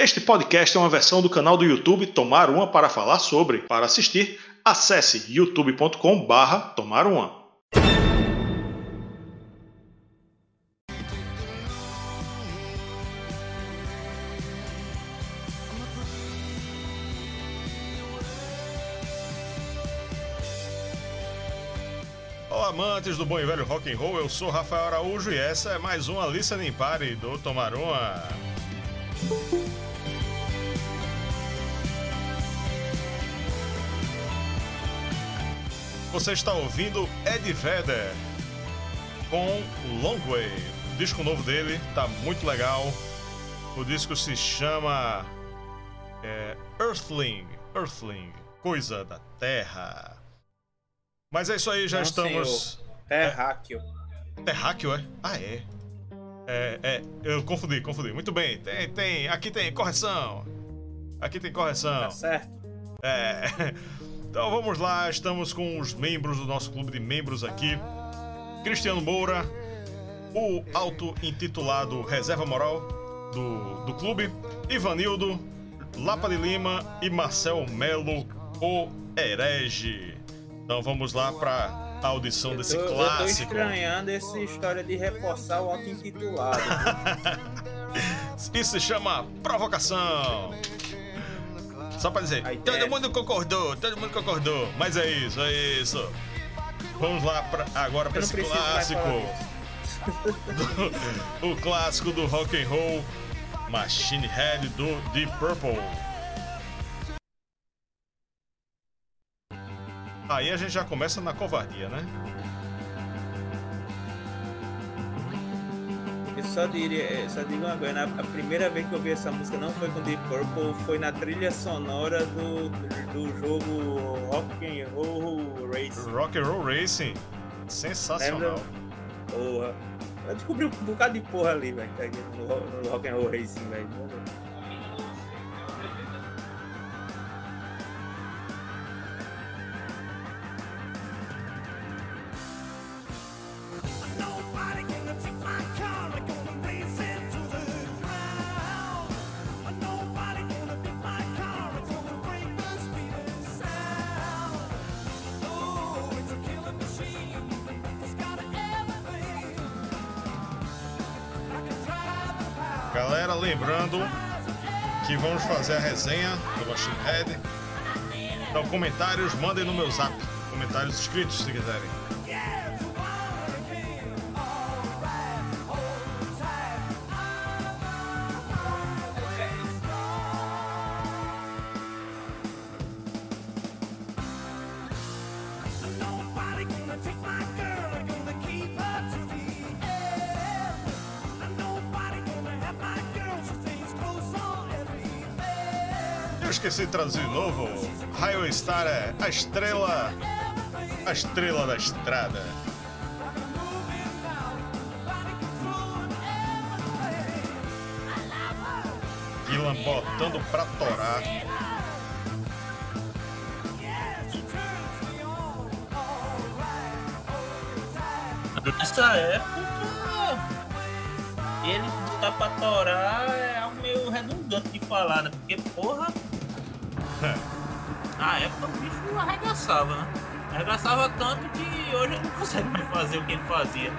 Este podcast é uma versão do canal do YouTube Tomar Uma para falar sobre. Para assistir, acesse youtube.com/barra Tomar Uma. Olá, amantes do bom e velho rock and roll. Eu sou Rafael Araújo e essa é mais uma Listening Party do Tomar Você está ouvindo Ed Vedder com Long Way. O disco novo dele tá muito legal. O disco se chama é, Earthling, Earthling, coisa da Terra. Mas é isso aí, já Não, estamos. senhor. Terráqueo. Terráqueo, é? Ah, é. É, é, eu confundi, confundi. Muito bem, tem, tem, aqui tem correção. Aqui tem correção. Tá certo? É. Então vamos lá, estamos com os membros do nosso clube de membros aqui. Cristiano Moura, o auto-intitulado Reserva Moral do, do clube, Ivanildo, Lapa de Lima e Marcel Melo, o herege. Então vamos lá para a audição desse eu, eu tô clássico. estranhando essa história de reforçar o auto-intitulado. Isso se chama provocação. Só pra dizer, A todo ideia- mundo concordou, todo mundo concordou. Mas é isso, é isso. Vamos lá pra, agora não esse clássico. disso. o clássico do rock and roll Machine Head do Deep Purple. Aí a gente já começa na covardia, né? Eu só diria, só digo uma coisa, a primeira vez que eu vi essa música não foi com Deep Purple, foi na trilha sonora do, do jogo Rock and Roll Race. Rock and Roll Racing, sensacional. Lembra? Porra. Eu descobri um bocado de porra ali, velho, aqui no, no Rock and Roll Racing, velho. Vamos fazer a resenha do Machine Head. Então, comentários, mandem no meu zap. Comentários escritos, se quiserem. Esqueci de novo. Highway Star é a estrela. A estrela da estrada. Dylan botando pra torar. Nessa época, ele botar pra torar é algo meio redundante de falar, né? Porque, porra, na época o bicho arregaçava, né? Arregaçava tanto que hoje ele não consegue mais fazer o que ele fazia.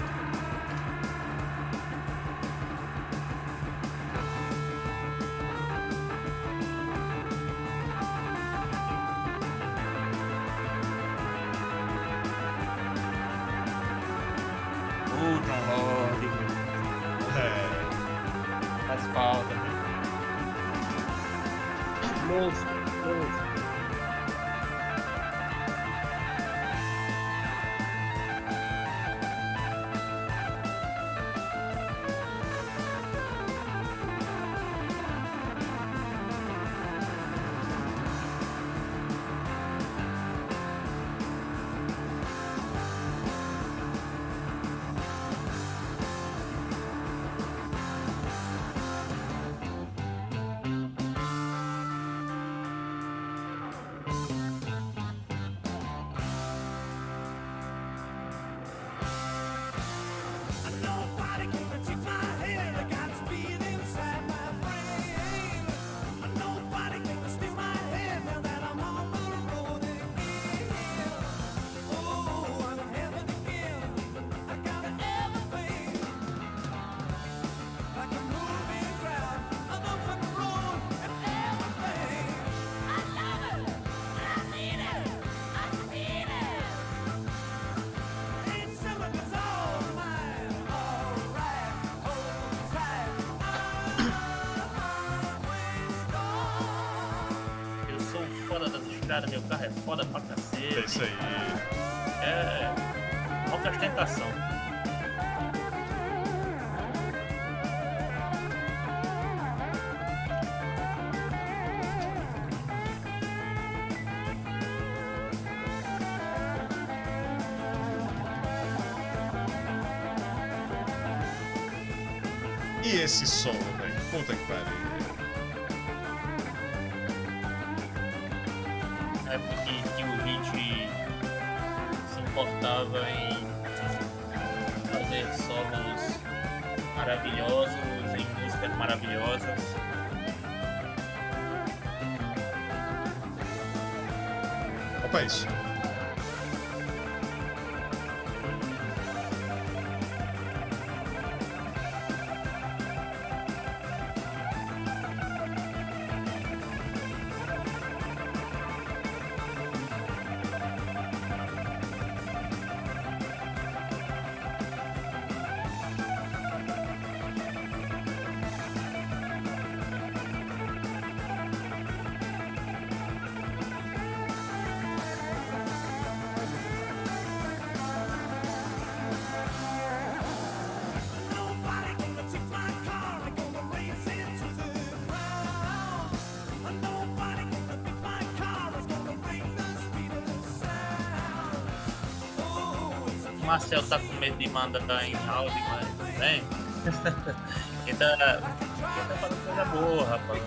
Marcel tá com medo de mandar em áudio, mas tudo bem. Ele tá, ele tá falando coisa boa, rapaz.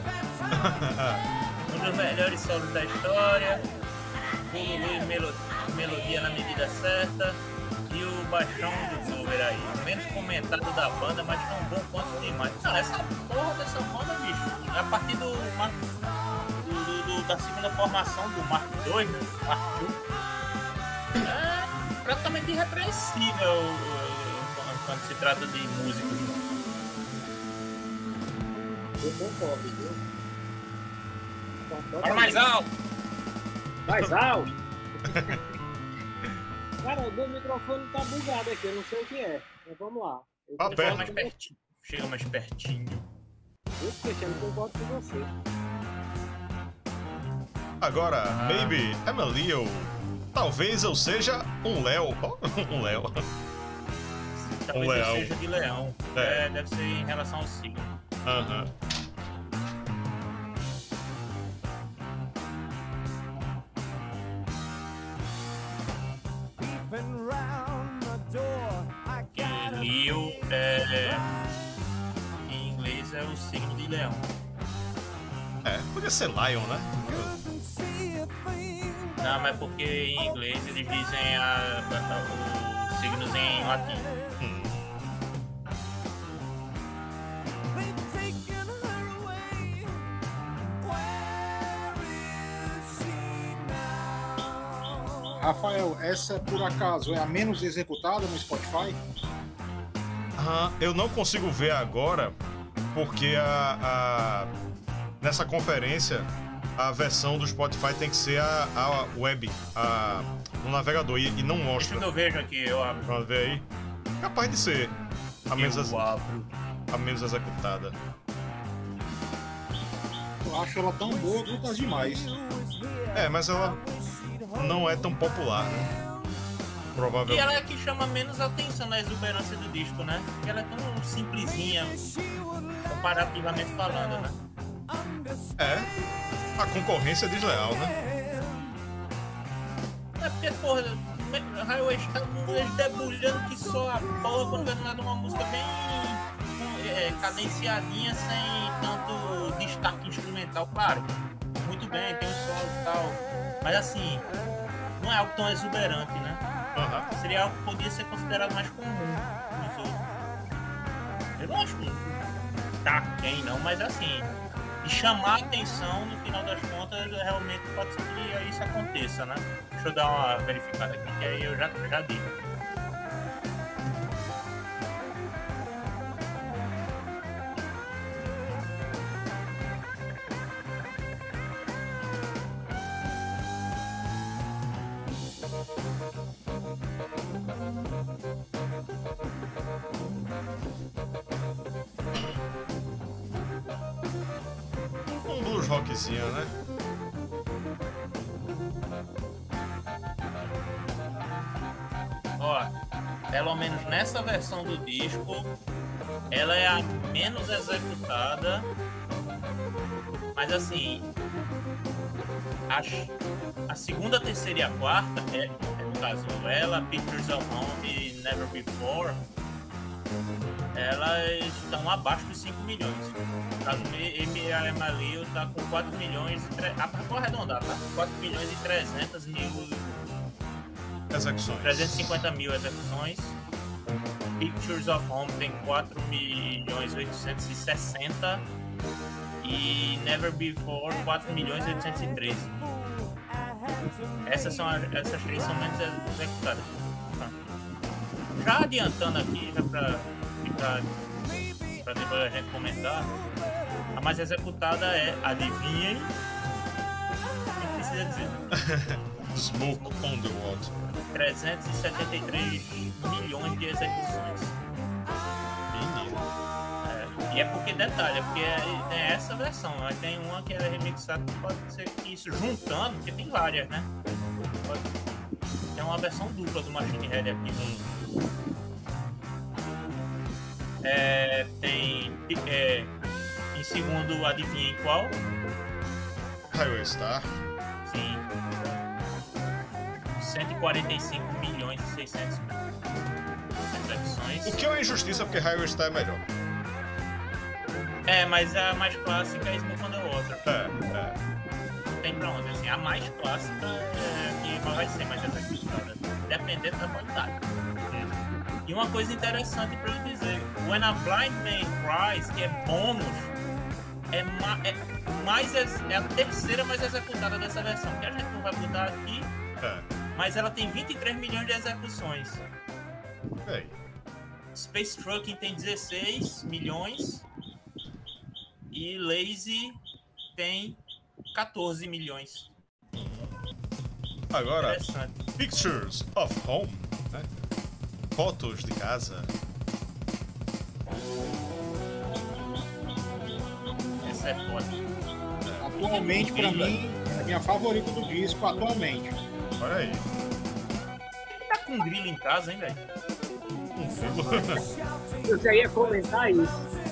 Um dos melhores solos da história. Luiz melo, melodia na medida certa. E o baixão do cover aí. Menos comentado da banda, mas tão bom quanto demais. Não, essa porra dessa banda, bicho. A partir do- do- do- da segunda formação do Mark II, né? Mark II. É praticamente irrepreensível uh, quando- se trata de músicos. Eu concordo, viu? Fala mais alto! Mais alto! Cara, o meu microfone tá bugado aqui, eu não sei o que é. Mas vamos lá. Eu concordo perto. Chega mais pertinho. Chega mais pertinho. Eu, Cristiano, concordo com você. Agora, Ah. maybe I'm a Leo. Talvez eu seja um Léo. um Léo. Talvez Um leão. seja de leão. É. É, deve ser em relação ao signo. Aham. a Leo é. Em inglês é o signo de leão. É, podia ser Lion, né? Não, mas porque em inglês eles dizem a, a- os signos em latim. Hum. Rafael, essa por acaso é a menos executada no Spotify? Ah, eu não consigo ver agora porque a, a- nessa conferência a versão do Spotify tem que ser a, a web, a, no navegador e, e não Deixa mostra. que eu vejo aqui, eu abro. Vamos ver aí. Capaz de ser a menos, Eu abro. a menos executada. Eu acho ela tão boa quanto as demais. É, mas ela não é tão popular, né? E Provavelmente. ela é a que chama menos atenção na exuberância do disco, né? Porque ela é tão simplesinha, comparativamente falando, né? É. A concorrência é desleal, né? É porque, porra, Highway tá eles debulhando que só a porra quando vendo nada uma música bem é, cadenciadinha, sem tanto destaque instrumental, claro. Muito bem, tem os solos e tal. Mas assim, não é algo tão exuberante, né? Aham. Seria algo que podia ser considerado mais comum nos outros. Eu não acho que tá quem não, mas assim, de chamar a atenção no final das contas, realmente pode ser que isso aconteça, né? Deixa eu dar uma verificada aqui, que aí eu já, já digo. né? Ó, pelo menos nessa versão do disco, ela é a menos executada. Mas assim, a, a segunda, a terceira e a quarta, é, é no caso, ela, Pictures of Home e Never Before, elas estão abaixo dos 5 milhões. No caso, M.A. Malio tá com 4 milhões, e tre- ah, vou arredondar, tá? 4 milhões e 300 mil Execuções. 350 mil execuções. Pictures of Home tem 4 milhões 860 e Never Before 4 milhões 813. Essas são as, essas três são menos executadas. Já adiantando aqui, já pra ficar pra depois a gente comentar, a mais executada é Adivinhem. Não precisa dizer. Smoke on the Water. 373 milhões de execuções. Menino. É, e é porque detalhe, é porque é- tem essa versão, mas tem uma que é remixada que pode ser que isso juntando, porque tem várias, né? Pode- Tem uma versão dupla do Machine Head aqui. É, tem é, em segundo, adivinhem qual? Highway Star. Sim. 145 milhões e 600 mil execuções. O que é uma injustiça porque Highway Star é melhor. É, mas a mais clássica é Smoke on the Water. É, é. Não tem pra onde, assim. A mais clássica é que vai ser mais executada, dependendo da qualidade. E uma coisa interessante pra eu dizer: When a Blind Man Cries, que é bônus, é, ma é mais é a terceira mais executada dessa versão, que a gente não vai botar aqui, É. mas ela tem 23 milhões de execuções. Bem, Space Trucking tem 16 milhões e Lazy tem 14 milhões. agora. Pictures of Home. Né? Fotos de casa. Essa é foda. Atualmente, pra mim, é a minha favorita do disco, atualmente. Olha aí. Tá com grilo em casa, hein, velho? Um filo. Eu já ia comentar isso.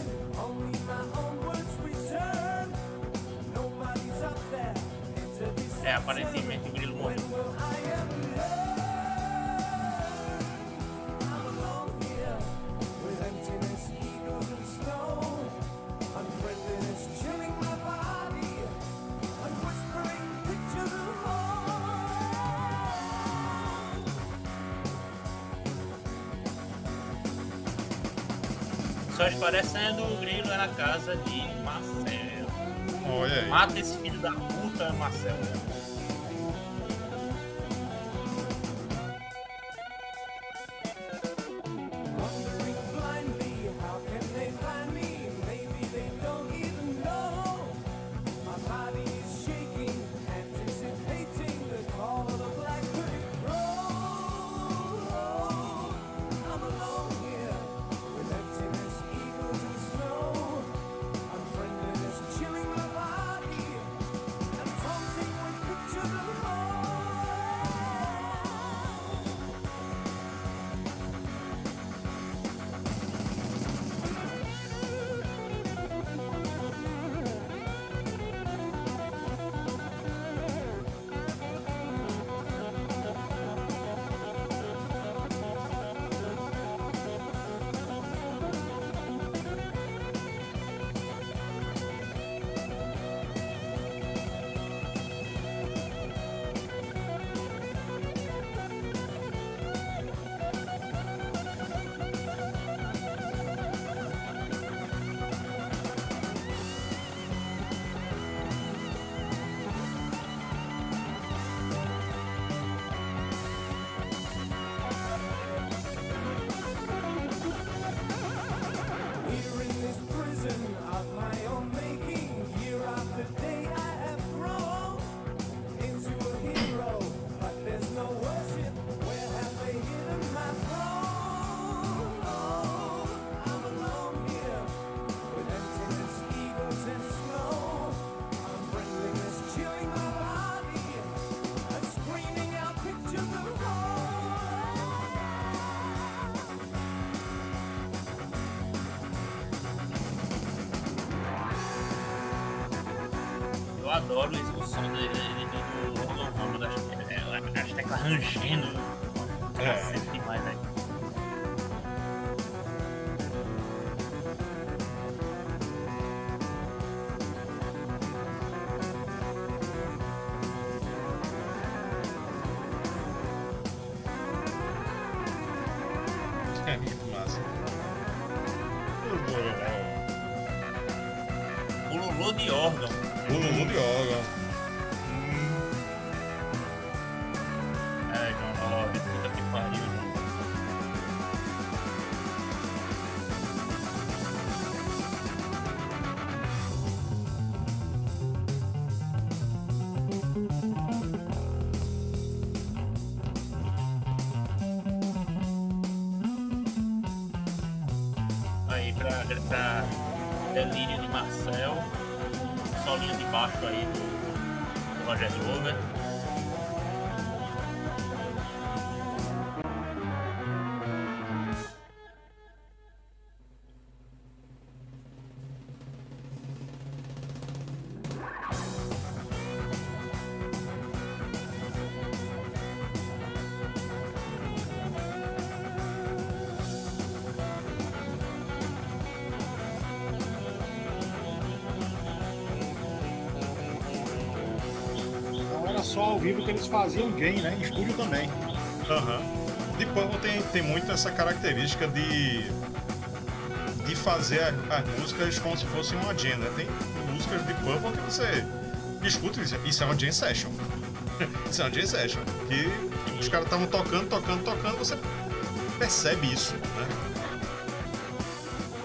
É, aparentemente o grilo morreu. Só parecendo o grilo é na casa de Marcelo. Olha aí. Mata esse filho da puta, Marcelo. Eu que eles faziam Jane, né? Em estúdio também. Aham. Deep Purple tem, tem muito essa característica de de fazer as músicas como se fosse uma jam, né? Tem músicas de Purple que você escuta e diz, isso é uma jam session. isso é uma jam session. Que os caras estavam tocando, tocando, tocando, você percebe isso, né?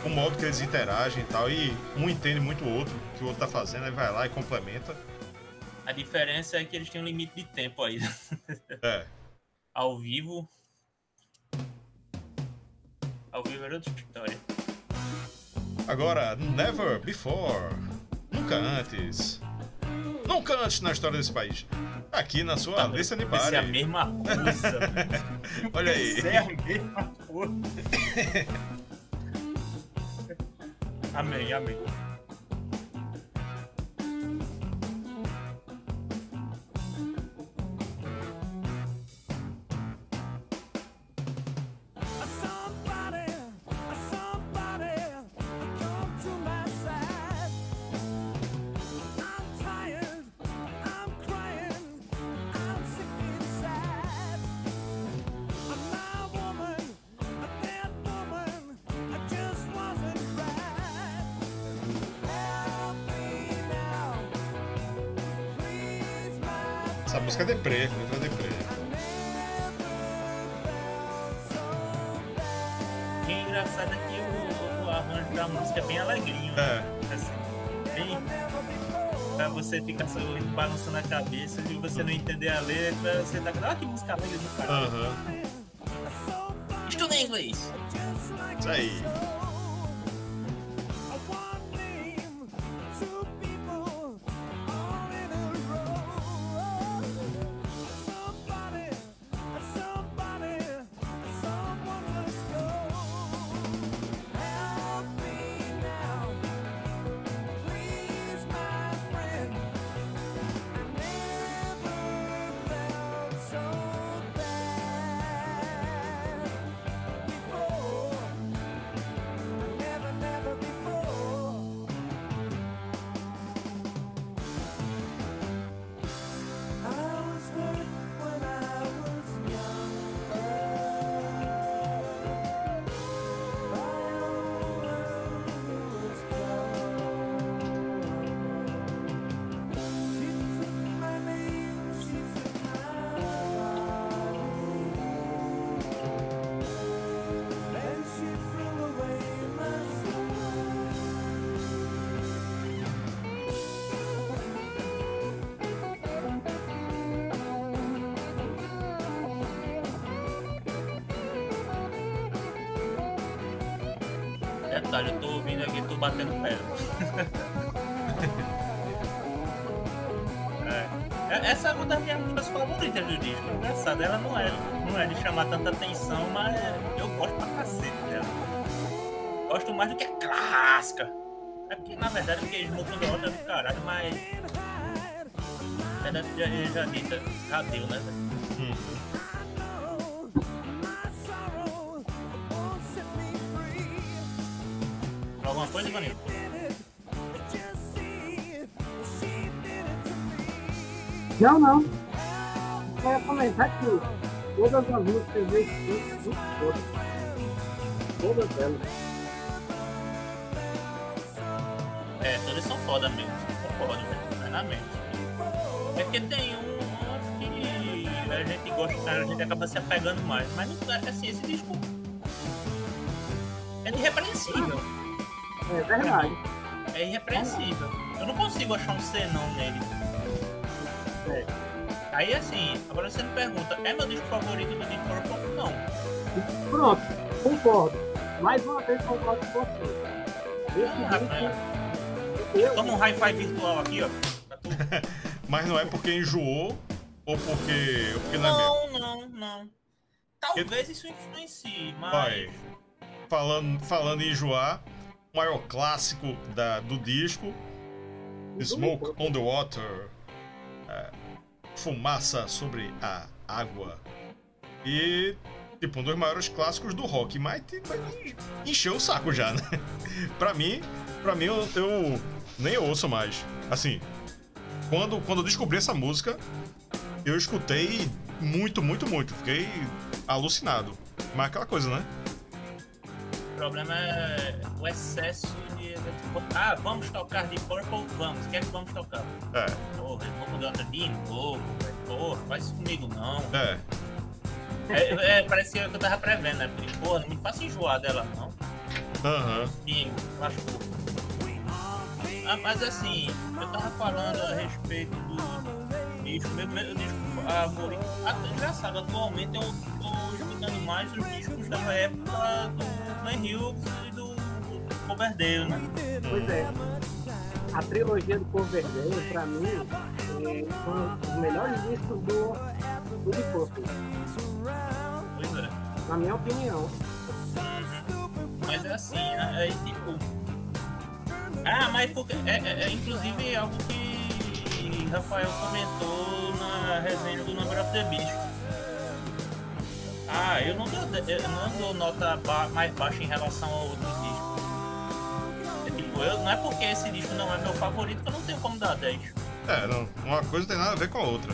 O modo que eles interagem e tal, e um entende muito o outro, que o outro tá fazendo, aí vai lá e complementa. A diferença é que eles têm um limite de tempo aí. É. Ao vivo. Ao vivo era outra história. Agora, Never Before. Nunca antes. Nunca antes na história desse país. Aqui na sua lista de Vai ser a mesma coisa. Olha aí. É a mesma coisa. amém, amém. É deprê, letra deprê. E é engraçado é que o, o arranjo da música é bem alegrinho. né? É. Assim, bem. Pra você ficar só balançando a cabeça e você não entender a letra, você tá. Ah, que música alegre do cara. Aham. Estuda inglês. Isso aí. Chamar tanta atenção, mas eu gosto pra cacete dela. Gosto mais do que a clássica. É porque, na verdade, porque eles mudam da outra do caralho, mas verdade já, já dita, já deu, né? velho? Hum. Alguma coisa, Vanilla? Não, não. Eu ia que todas as músicas são muito boas. Todas elas. É, todas são foda mesmo, concordo, velho, plenamente. É que tem um que a gente gosta, a gente acaba se apegando mais, mas não é assim, esse disco é irrepreensível. É verdade. É irrepreensível. Eu não consigo achar um senão nele. É. Aí assim, agora você me pergunta, é meu disco favorito do Deep Purple? Não. Pronto, concordo. Mais uma vez concordo com você. Esse Ah, eu, Toma um hi-fi virtual aqui, ó. Mas não é porque enjoou ou porque, ou porque não é mesmo. Não, não, não. Talvez isso influencie, mas. Vai. Falando, falando em enjoar, o maior clássico da, do disco, Smoke on the Water, é, Fumaça sobre a Água. E, tipo, um dos maiores clássicos do rock, mas tipo, encheu o saco já, né? pra mim, pra mim eu, eu nem ouço mais. Assim, quando, quando eu descobri essa música, eu escutei muito, muito, muito. Fiquei alucinado. Mas aquela coisa, né? O problema é o excesso de. ah, vamos tocar de Purple? Vamos. O que é que vamos tocar? É, Porra, vamos dar de novo. Porra, faz isso comigo não. é. É, é, parecia que eu tava prevendo, né? Porque, porra, não me faça enjoar dela não. Aham. Bingo, machucou. Ah, mas assim, eu tava falando a respeito do disco, meu, meu disco favorito. Ah, engraçado, atualmente eu tô escutando mais os discos da época do Glenn Hughes e do, do Coverdale, né? Pois é. A trilogia do Coverdale, pra mim, é, são os melhores discos do, do Deep Purple, Pois é. na minha opinião. Mas é assim, né? Aí tipo. Ah, mas porque. É, é, é, inclusive é algo que Rafael comentou na resenha do Number of the Beast. Ah, eu não dou, eu não dou nota ba- mais baixa em relação ao outro disco. É, tipo, eu, não é porque esse disco não é meu favorito que eu não tenho como dar 10. É, não, uma coisa tem nada a ver com a outra.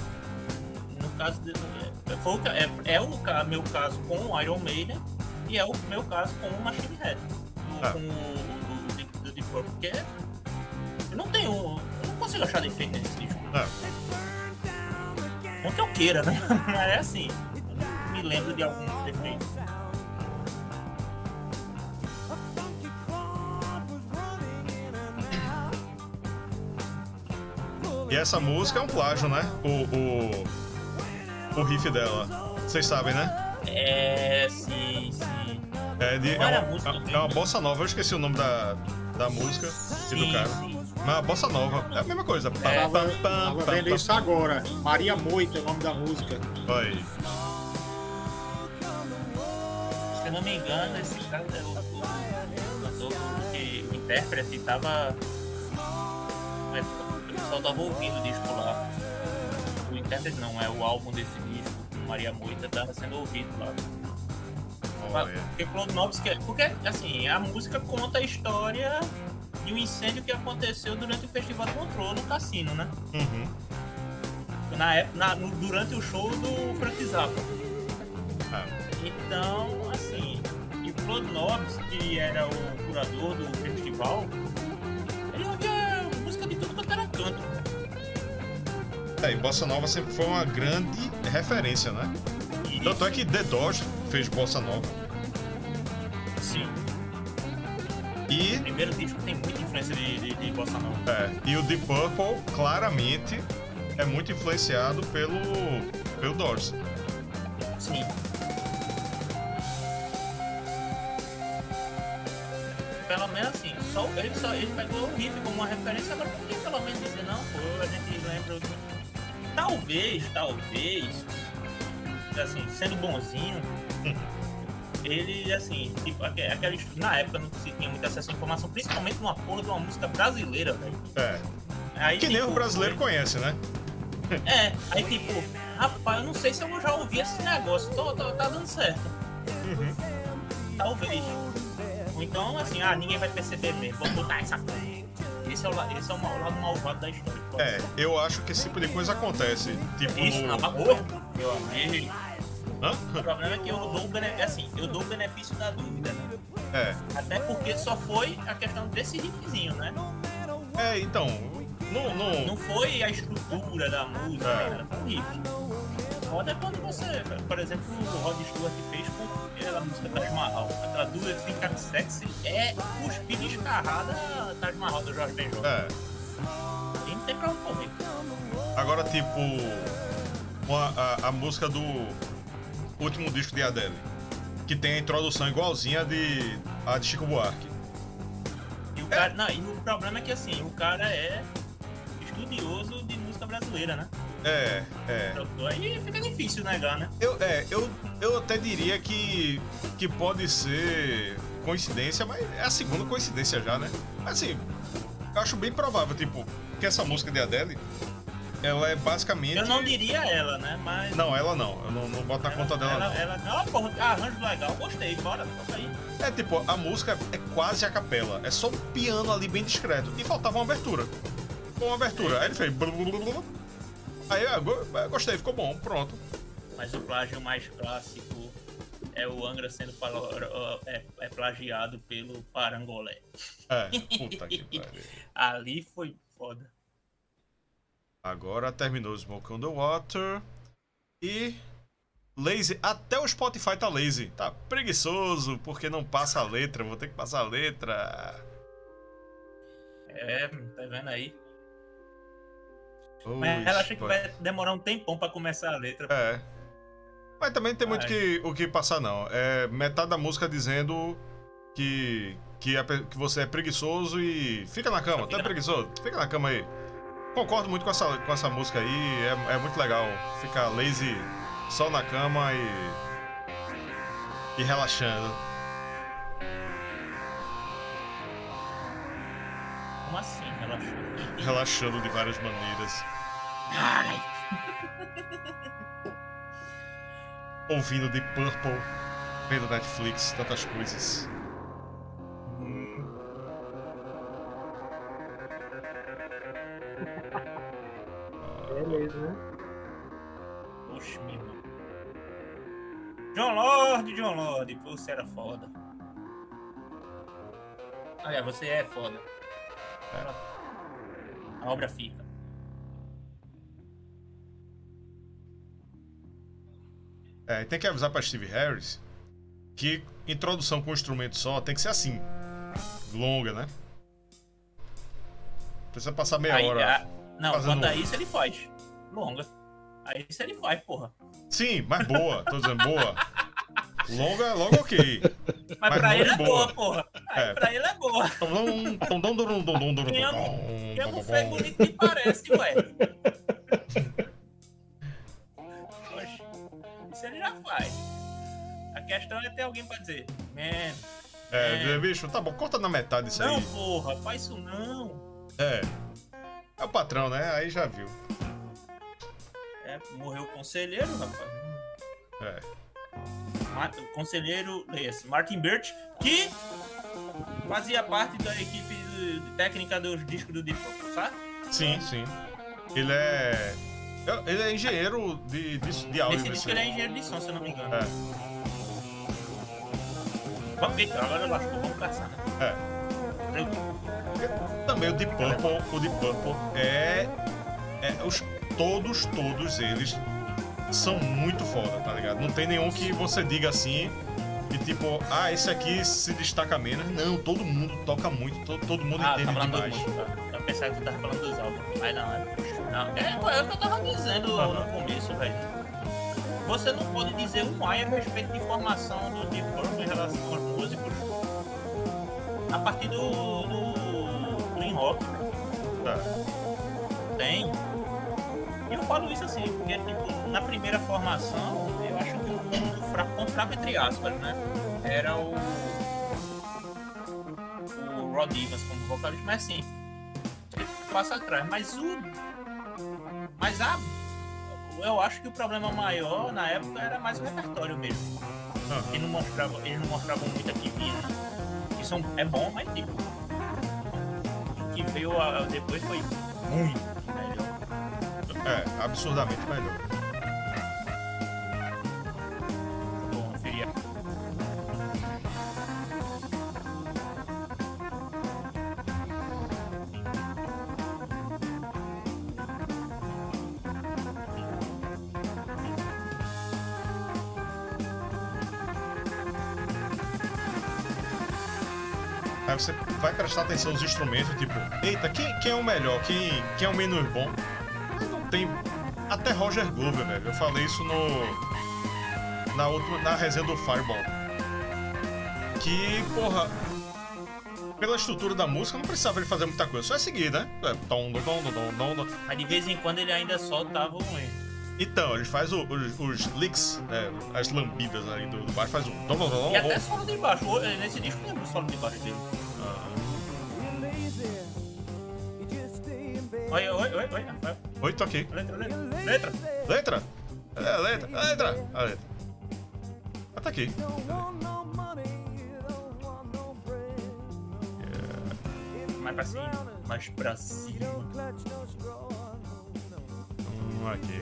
No caso de, é, o é, é o meu caso com o Iron Maiden e é o meu caso com o Machine Head. Ah. Com Purple, porque eu não tenho. Eu não consigo achar defeito nesse disco. É, Não que eu queira, né? Mas é assim. Eu não me lembro de algum defeito. e essa música é um plágio, né? O, o, o riff dela. Vocês sabem, né? É, sim, sim. É, de, é, uma, música? é uma bossa nova, eu esqueci o nome da, da música e do cara. sim. Mas a bossa nova é a mesma coisa. Pam, É. pam, Tava, pam, tava vendo isso agora. Maria Moita é o nome da música. Vai. Se eu não me engano, esse cara, o, o, o cantor, que, o intérprete, tava. é, O pessoal tava ouvindo o disco lá. O intérprete não, é o álbum desse disco, Maria Moita, tava sendo ouvido lá. Porque Klodnovski, porque assim, a música conta a história de um incêndio que aconteceu durante o Festival do Control no cassino, né? Uhum. Na, época- na- no- durante o show do Frank Zappa. Ah, Então, assim, e Nobbs, que era o curador do festival, ele ouvia música de tudo quanto era canto. é, e Bossa Nova sempre foi uma grande referência, né? E, Tanto é que The Doors fez Bossa Nova. sim, E, o primeiro disco tem muita influência de, de, de Bossa Nova. é, e o Deep Purple, claramente, é muito influenciado pelo, pelo Doors. Sim. Pelo menos assim, só, ele, só, ele pegou o riff como uma referência, agora por que pelo menos dizer, não, pô, a gente lembra. Talvez, talvez, assim, sendo bonzinho, ele, assim, tipo, aquela, na época não se tinha muito acesso à informação, principalmente numa porra de uma música brasileira, velho. É. Aí, Que nem tipo, o brasileiro foi- conhece, né? É, aí tipo, rapaz, eu não sei se eu já ouvi esse negócio, tô, tô- tá dando certo. Uhum. Talvez. Ou então, assim, ah, ninguém vai perceber mesmo, vamos botar essa coisa. Esse é o, la- esse é o lado malvado da história. É, eu acho que esse tipo de coisa acontece. Tipo Isso, no. na favor, meu amigo. Hã? O problema é que eu dou o benefício, assim, eu dou o benefício da dúvida, né? É. Até porque só foi a questão desse riffzinho, né? É, então. Não. Não não... foi a estrutura da música, É. cara, foi um riff. Foda é quando você, por exemplo, o Rod Stewart fez com aquela música Taj Mahal. You Think I'm Sexy é cuspir descarrada Taj Mahal do Jorge Benjol. É. E não tem pra onde correr. Agora, tipo. uma- a, a música do último disco de Adele. Que tem a introdução igualzinha de, a de Chico Buarque. E o cara, não, e o problema é que assim, o cara é estudioso de música brasileira, né? É, é. Aí fica difícil negar, né? Eu, é, eu, eu até diria que, que pode ser coincidência, mas é a segunda coincidência já, né? Assim, acho bem provável, tipo, que essa música de Adele, ela é basicamente. Eu não diria ela, né? Mas. Não, ela não. Eu não, não boto na conta dela, ela, não. ela, ela, porra, arranjo legal, gostei, bora, toca aí. É tipo, a música é quase a capela. É só um piano ali bem discreto. E faltava uma abertura. Com uma abertura. Aí ele fez. Aí eu go- eu gostei, ficou bom, pronto. Mas o plágio mais clássico é o Angra sendo palo- é, é plagiado pelo Parangolé. É, puta que pariu. Ali foi foda. Agora terminou Smoke on the Water. E. Lazy. Até o Spotify tá lazy. Tá preguiçoso porque não passa a letra. Vou ter que passar a letra. É, tá vendo aí? Mas ela acha que vai- demorar um tempão pra começar a letra. É. Mas também tem muito que, o que passar, não. É metade da música dizendo que, que, é que você é preguiçoso e fica na cama. Fica na- preguiçoso? Fica na cama aí. Concordo muito com essa, com essa música aí. É, é muito legal ficar lazy só na cama e. e relaxando. Como assim? Relaxando. Relaxando de várias maneiras. Ai, Ouvindo de Purple. Vendo Netflix, tantas coisas. Beleza, né? Oxe, meu irmão. John Lord, John Lord, você era foda. Olha, você é foda. A obra fica. É, tem que avisar pra Steve Harris que introdução com um instrumento só tem que ser assim. Longa, né? Precisa passar meia Aí, hora. a- Não, fazendo- quanto a isso ele faz. Longa. Aí isso ele faz, porra. Sim, mas boa, tô dizendo boa. Longa, logo ok. Mas, Mas pra ele é boa, boa. porra. Aí É. pra ele é boa. É um dum. bonito que parece, ué. Oxe, isso ele já faz. A questão é ter alguém pra dizer, man, É, É. bicho, tá bom, corta na metade isso não, aí. porra, faz isso não. É. É o patrão, né? Aí já viu. É, morreu o conselheiro, rapaz. É. Ma- O conselheiro, esse, Martin Birch, que fazia parte da equipe técnica dos discos do Deep Purple, sabe? Sim, sim. Ele é. Ele é engenheiro de, de, de áudio. Nesse- disco ele é engenheiro de som, se eu não me engano. É. Vamos ver, agora lascou, vamos caçar, né? É. Tranquilo. Também o Deep Purple, o Deep Purple é, é os todos, todos eles são muito foda, tá ligado? Não tem nenhum que você diga assim e tipo, ah, esse aqui se destaca menos. Não, todo mundo toca muito, todo, todo mundo Ah, tá entende falando demais. do músico, tá? Eu pensava que tu tava falando dos álbuns. Mas não, é. Não, é, é o que eu tava dizendo no começo, velho. Você não pode dizer um ai a respeito de informação do Deep Purple em relação aos músicos a partir do, do Green Rock. É. Tem. E eu falo isso assim, porque tipo, na primeira formação, eu acho que o ponto fraco, ponto fraco entre aspas, né? Era o. O Rod Evans como vocalista, mas assim, ele passa atrás. Mas o. Mas a eu acho que o problema maior na época era mais o repertório mesmo. Aham. Eles não mostravam, eles não mostravam muito aqui vinha. Que são, é bom, mas tipo. O que veio a- depois foi muito melhor. É, absurdamente melhor. Conferir. Aí você vai prestar atenção nos instrumentos, tipo, eita, quem, quem é o melhor? Quem, quem é o menos bom? Tem. Até Roger Glover, velho. Eu falei isso no. Na última. Na resenha do Fireball. Que, porra. Pela estrutura da música, não precisava ele fazer muita coisa. Só é seguir, né? É, tom, dom, dom, dom, dom. Mas de vez em quando ele ainda soltava um erro. Então, ele faz o- os, os licks, né? As lambidas aí do, do baixo, faz um. Dom, dom, dom, E até solo de baixo. O- Nesse disco tem um solo de baixo dele. Oi, oi, oi, oi. Oi, tô aqui. Letra, letra. Letra. Letra? É, letra, letra, a letra. Ah, tá aqui. Mais pra cima. Mais pra cima. Hum, aqui.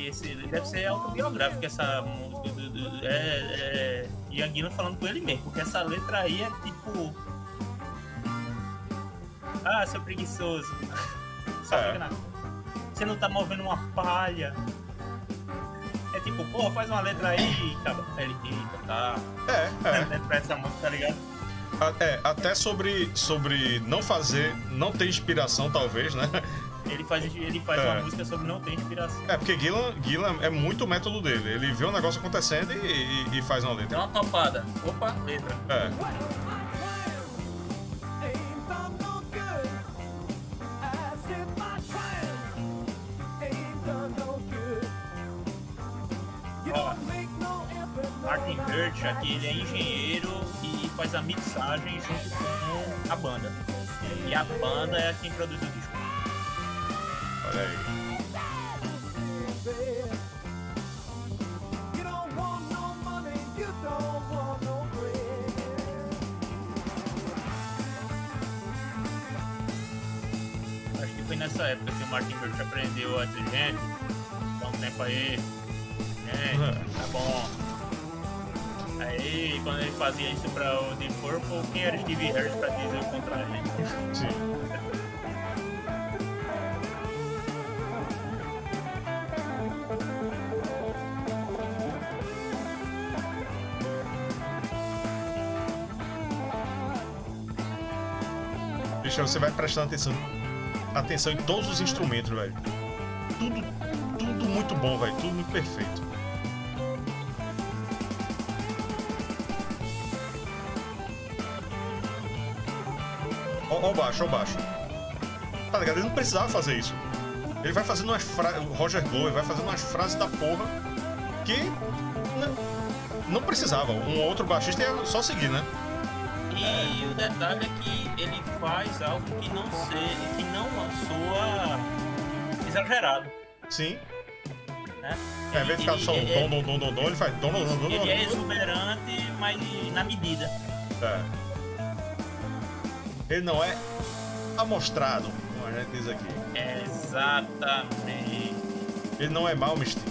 Esse deve ser autobiográfico essa música. É, é Ian Gillan falando com ele mesmo. Porque essa letra aí é tipo. Ah, seu preguiçoso. Só É. fica na- Você não tá movendo uma palha. É tipo, porra, faz uma letra aí, cara. Ele, eita, tá. É, é. Letra essa música, tá ligado? É, até sobre, sobre não fazer, não ter inspiração, talvez, né? Ele faz, ele faz É. uma música sobre não ter inspiração. É, porque Gillan, Gillan é muito o método dele. Ele vê um negócio acontecendo e, e- e faz uma Dá letra. uma topada. Opa, letra. É. Ó, Martin Hurt aqui, ele é engenheiro e faz a mixagem junto com a banda. E a banda é quem produz o disco. Olha aí. Acho que foi nessa época que o Martin Hurt aprendeu a dizer, gente, dá um tempo aí. Gente, tá bom. Aí, quando ele fazia isso pra o Deep Purple, quem era Steve Harris pra dizer o contrário? Sim. Você vai prestando atenção, atenção em todos os instrumentos, velho. Tudo, tudo muito bom, velho. Tudo muito perfeito. Ó o baixo, ó o baixo. Tá ligado? Ele não precisava fazer isso. Ele vai fazendo umas frases. O Roger Glover vai fazendo umas frases da porra que. Não, não precisava. Um outro baixista ia só seguir, né? E o detalhe é que ele faz algo que não seja, que não soa exagerado, Sim. né? É, ao invés de ficar só um dom, dom, dom, dom, ele faz dom, dom, dom, dom. Ele é exuberante, mas na medida. É. Ele não é amostrado, como a gente diz aqui. Exatamente. Ele não é Malmsteen.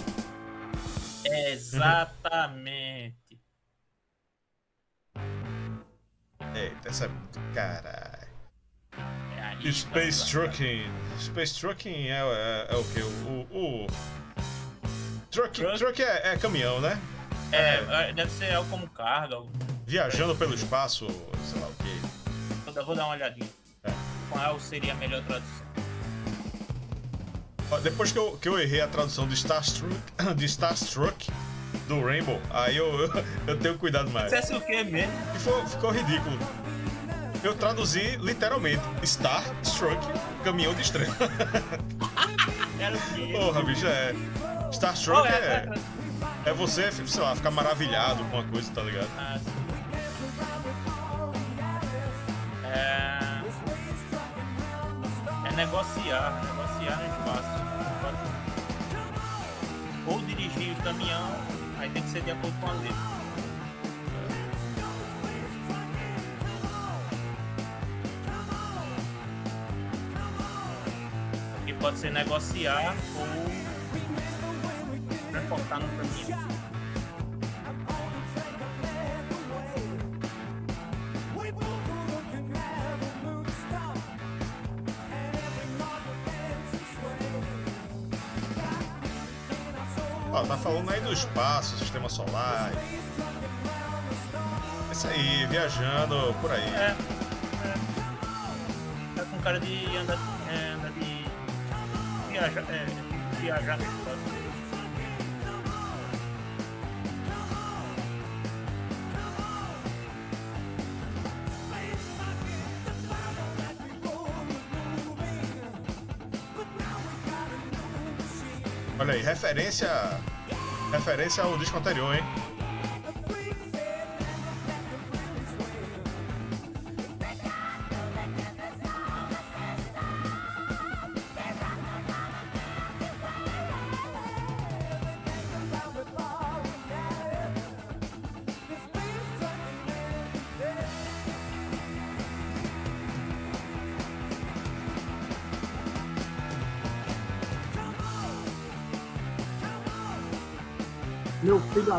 Exatamente. Eita, essa é muito caralho. É aí, Space Trucking. Space Trucking é, é, é o que? O. o... Truck, Truck? truck é, é caminhão, né? É, é, deve ser algo como carga. Viajando pelo espaço, sei lá o quê. Vou dar- vou dar uma olhadinha. É. Qual seria a melhor tradução? Depois que eu, que eu errei a tradução de Starstruck, de Starstruck do Rainbow, aí eu, eu, eu tenho cuidado mais. Dissesse o que mesmo? E ficou, ficou ridículo. Eu traduzi literalmente Star Struck, caminhão de estrela. Era o quê? Porra, bicho, é. Star Qual Struck é é, é você, sei lá, ficar maravilhado com uma coisa, tá ligado? Ah, sim. Negociar, negociar no espaço. Ou dirigir o caminhão, aí tem que ser de acordo com a lei. Que pode ser negociar ou transportar no caminhão. Falando aí do espaço, sistema solar. Isso aí, viajando por aí. É, é. Tá com cara de andar, é, andar de viajar, é, viajar no espaço. Olha aí, referência. Referência ao disco anterior, hein?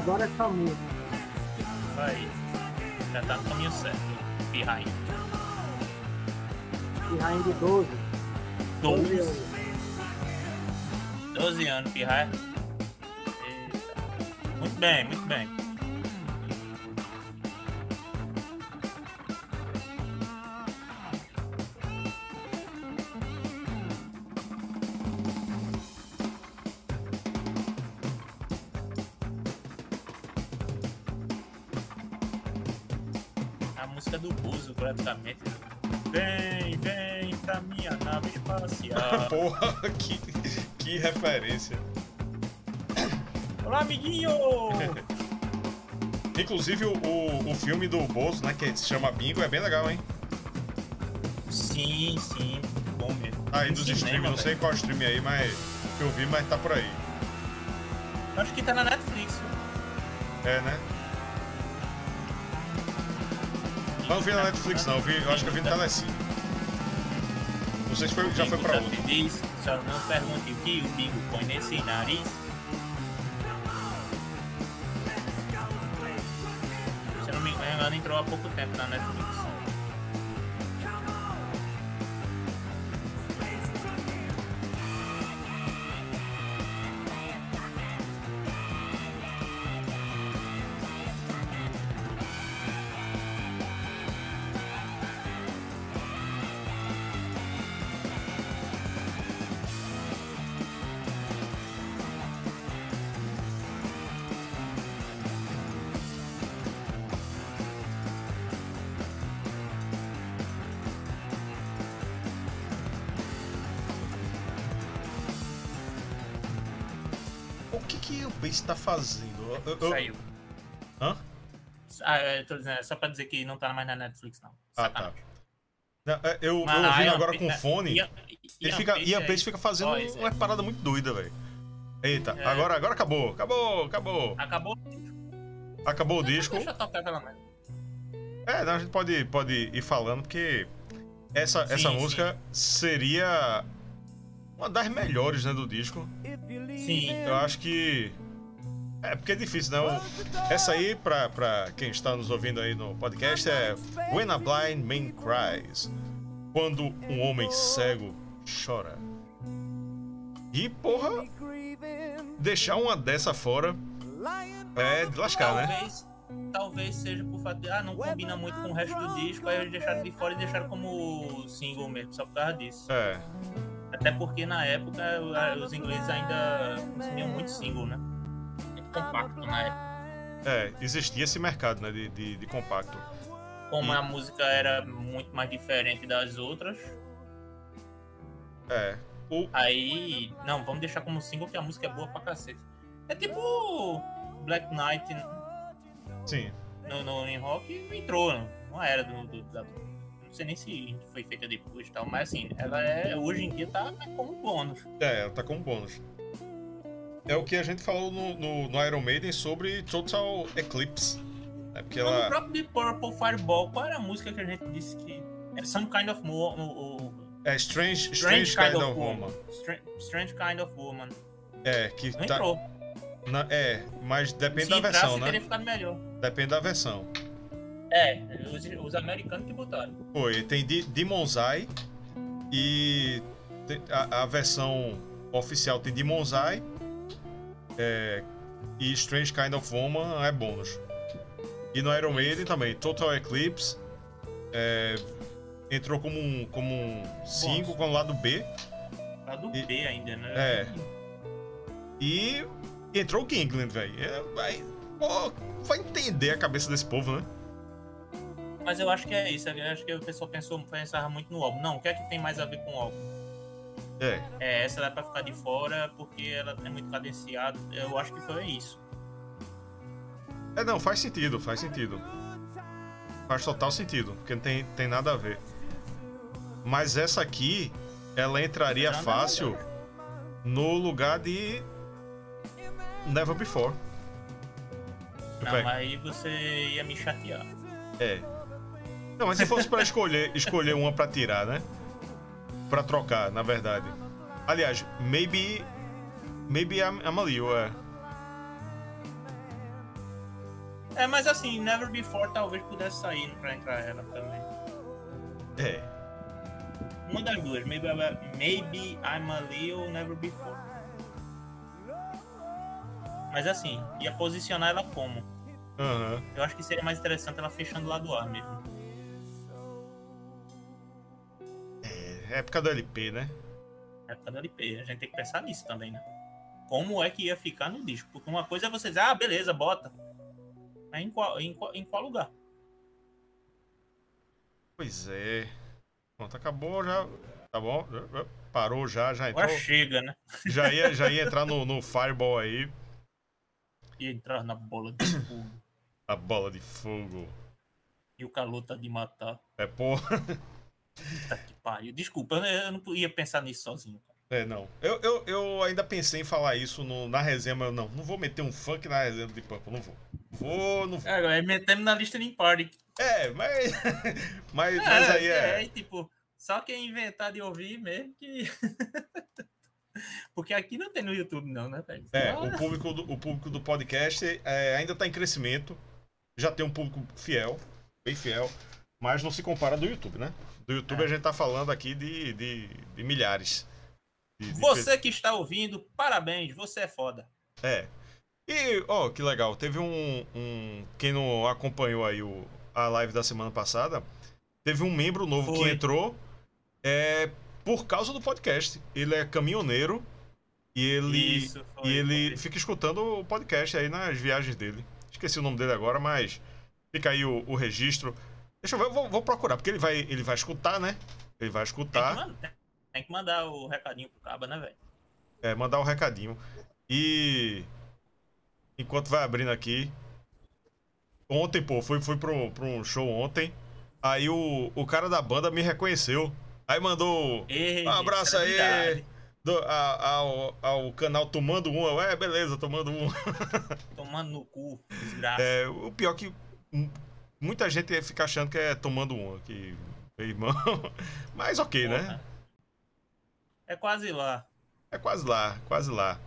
Adora essa música. Vai. Já tá no caminho certo. Behind. Behind 12. 12 12, anos. 12 anos, Behind. Muito bem, Inclusive o, o, o filme do Bozo, né, que se chama Bingo, é bem legal, hein? sim, sim, muito bom mesmo. Aí dos streams, não sei qual stream aí, mas eu vi, mas tá por aí. Acho que tá na Netflix. É, né? Não vi na Netflix não, eu, vi, eu acho que eu vi no Telecine. Não sei se foi, já foi pra outro. diz, só não pergunte o que o bingo põe nesse nariz. Pouco tempo na Netflix. Tá fazendo? Eu- eu- Saiu. Hã? Ah, eu tô dizendo, é só pra dizer que não tá mais na Netflix, não. Ah, tá. Não, é, Eu, Mas eu ouvindo Ian agora com né, fone, Ian- ele Ian fica, Ian é Pace fica fazendo uma é. parada muito doida, velho. Eita, É. agora, agora acabou, acabou, acabou. Acabou? Acabou o disco. Deixa eu tocar pelo menos. É, não, a gente pode, pode ir falando, porque essa, Sim, essa sim. música seria uma das melhores, né, do disco. Sim. Eu acho que. É, porque é difícil, né? O- Essa aí, pra, pra quem está nos ouvindo aí no podcast, é When a Blind Man Cries. Quando um homem cego chora. E, porra, deixar uma dessa fora é de lascar, né? Talvez, talvez seja por fato de, ah, não combina muito com o resto do disco, aí eles deixaram de fora e deixaram como single mesmo, só por causa disso. É. Até porque na época os ingleses ainda consumiam muito single, né? Compacto na época. É, existia esse mercado, né, de, de, de compacto. Como E- a música era muito mais diferente das outras, É. O, aí. Não, vamos deixar como single que a música é boa pra cacete. É tipo Black Knight sim. no, no, em rock não entrou, não, não era do, do- da- Não sei nem se foi feita depois e tal, mas assim, ela é. Hoje em dia tá como bônus. É, ela tá como bônus. É o que a gente falou no, no, no Iron Maiden sobre Total Eclipse. É porque Mas no ela. próprio Deep Purple Fireball, qual era a música que a gente disse que. É Some Kind of Mo o- É Strange, Strange, Strange Kind of Woman. Stran- Strange Kind of Woman. É, que Não tá. entrou. na- é, mas depende Se da entrasse, versão, teria né? ficado melhor. Depende da versão. É, os, os americanos que botaram. Foi, tem Demon's Eye e a, a versão oficial tem Demon's Eye é, e Strange Kind of Woman é bônus. E no Iron Maiden também, Total Eclipse é, entrou como um, como um 5 com o lado B Tá do E- B ainda, né? É. e entrou o Kingland, velho. É, vai, pô, vai entender a cabeça desse povo, né? Mas eu acho que é isso. Eu acho que o pessoal pensou, pensava muito no álbum. Não, o que é que tem mais a ver com o álbum? É, É, essa dá pra ficar de fora porque ela é muito cadenciada. Eu acho que foi isso. É, não, faz sentido, faz sentido. Faz total sentido, porque não tem, tem nada a ver. Mas essa aqui, ela entraria é fácil no lugar de Never Before. Não, mas aí você ia me chatear. É. Não, mas se fosse pra escolher, escolher uma pra tirar, né? Pra trocar, na verdade. Aliás, maybe. Maybe I'm, I'm a Leo, é. É, mas assim, Never Before talvez pudesse sair pra entrar ela também. É. Uma das duas. Maybe, I'm- maybe I'm a Leo ou Never Before. Mas assim, ia posicionar ela como? Aham. Eu acho que seria mais interessante ela fechando lá do ar mesmo. Época do LP, né? Época do LP. A gente tem que pensar nisso também, né? Como é que ia ficar no disco? Porque uma coisa é você dizer, ah, beleza, bota. Mas em qual, em qual, em qual lugar? Pois é. Pronto, acabou já. Tá bom? Parou já, já entrou. Agora chega, né? Já ia, já ia entrar no, no Fireball aí. E entrar na bola de fogo. A bola de fogo. E o calor tá de matar. É, pô. Puta que pariu. Desculpa, eu não- ia pensar nisso sozinho. É, não. Eu, eu, eu ainda pensei em falar isso no- na resenha, mas eu não. Não vou meter um funk na resenha do Deep Purple. Não vou. Vou, não vou. É, Agora metemos na lista de party. É, mas. Mas, mas aí é. é, tipo, só quem inventar de ouvir mesmo que. Porque aqui não tem no YouTube, não, né, velho? É, o público do, o público do podcast é, ainda tá em crescimento. Já tem um público fiel, bem fiel. Mas não se compara do YouTube, né? Do YouTube É. a gente tá falando aqui de, de, de milhares. de- Você que está ouvindo, parabéns, você é foda. É. E, ó, que legal. Teve um, um. Quem não acompanhou aí o, a live da semana passada, teve um membro novo que Foi. entrou é, por causa do podcast. Ele é caminhoneiro e ele. Isso, foi, e ele foi. fica escutando o podcast aí nas viagens dele. Esqueci o nome dele agora, mas fica aí o, o registro. Deixa eu ver, eu vou, vou procurar, porque ele vai, ele vai escutar, né? Ele vai Tem que, escutar. mandar, tem que mandar o recadinho pro caba, né, velho? É, mandar o recadinho. E. Enquanto vai abrindo aqui. Ontem, pô, fui, fui pra, um, um show ontem. Aí o, o cara da banda me reconheceu. Aí mandou Ei, um abraço aí do- a- ao, ao canal Tomando Um. Eu, É, beleza, tomando um. Tomando no cu, desgraça. É, o pior que muita gente fica achando que é tomando um aqui, meu irmão. Mas ok, né? Porra. É quase lá. É quase lá, quase lá.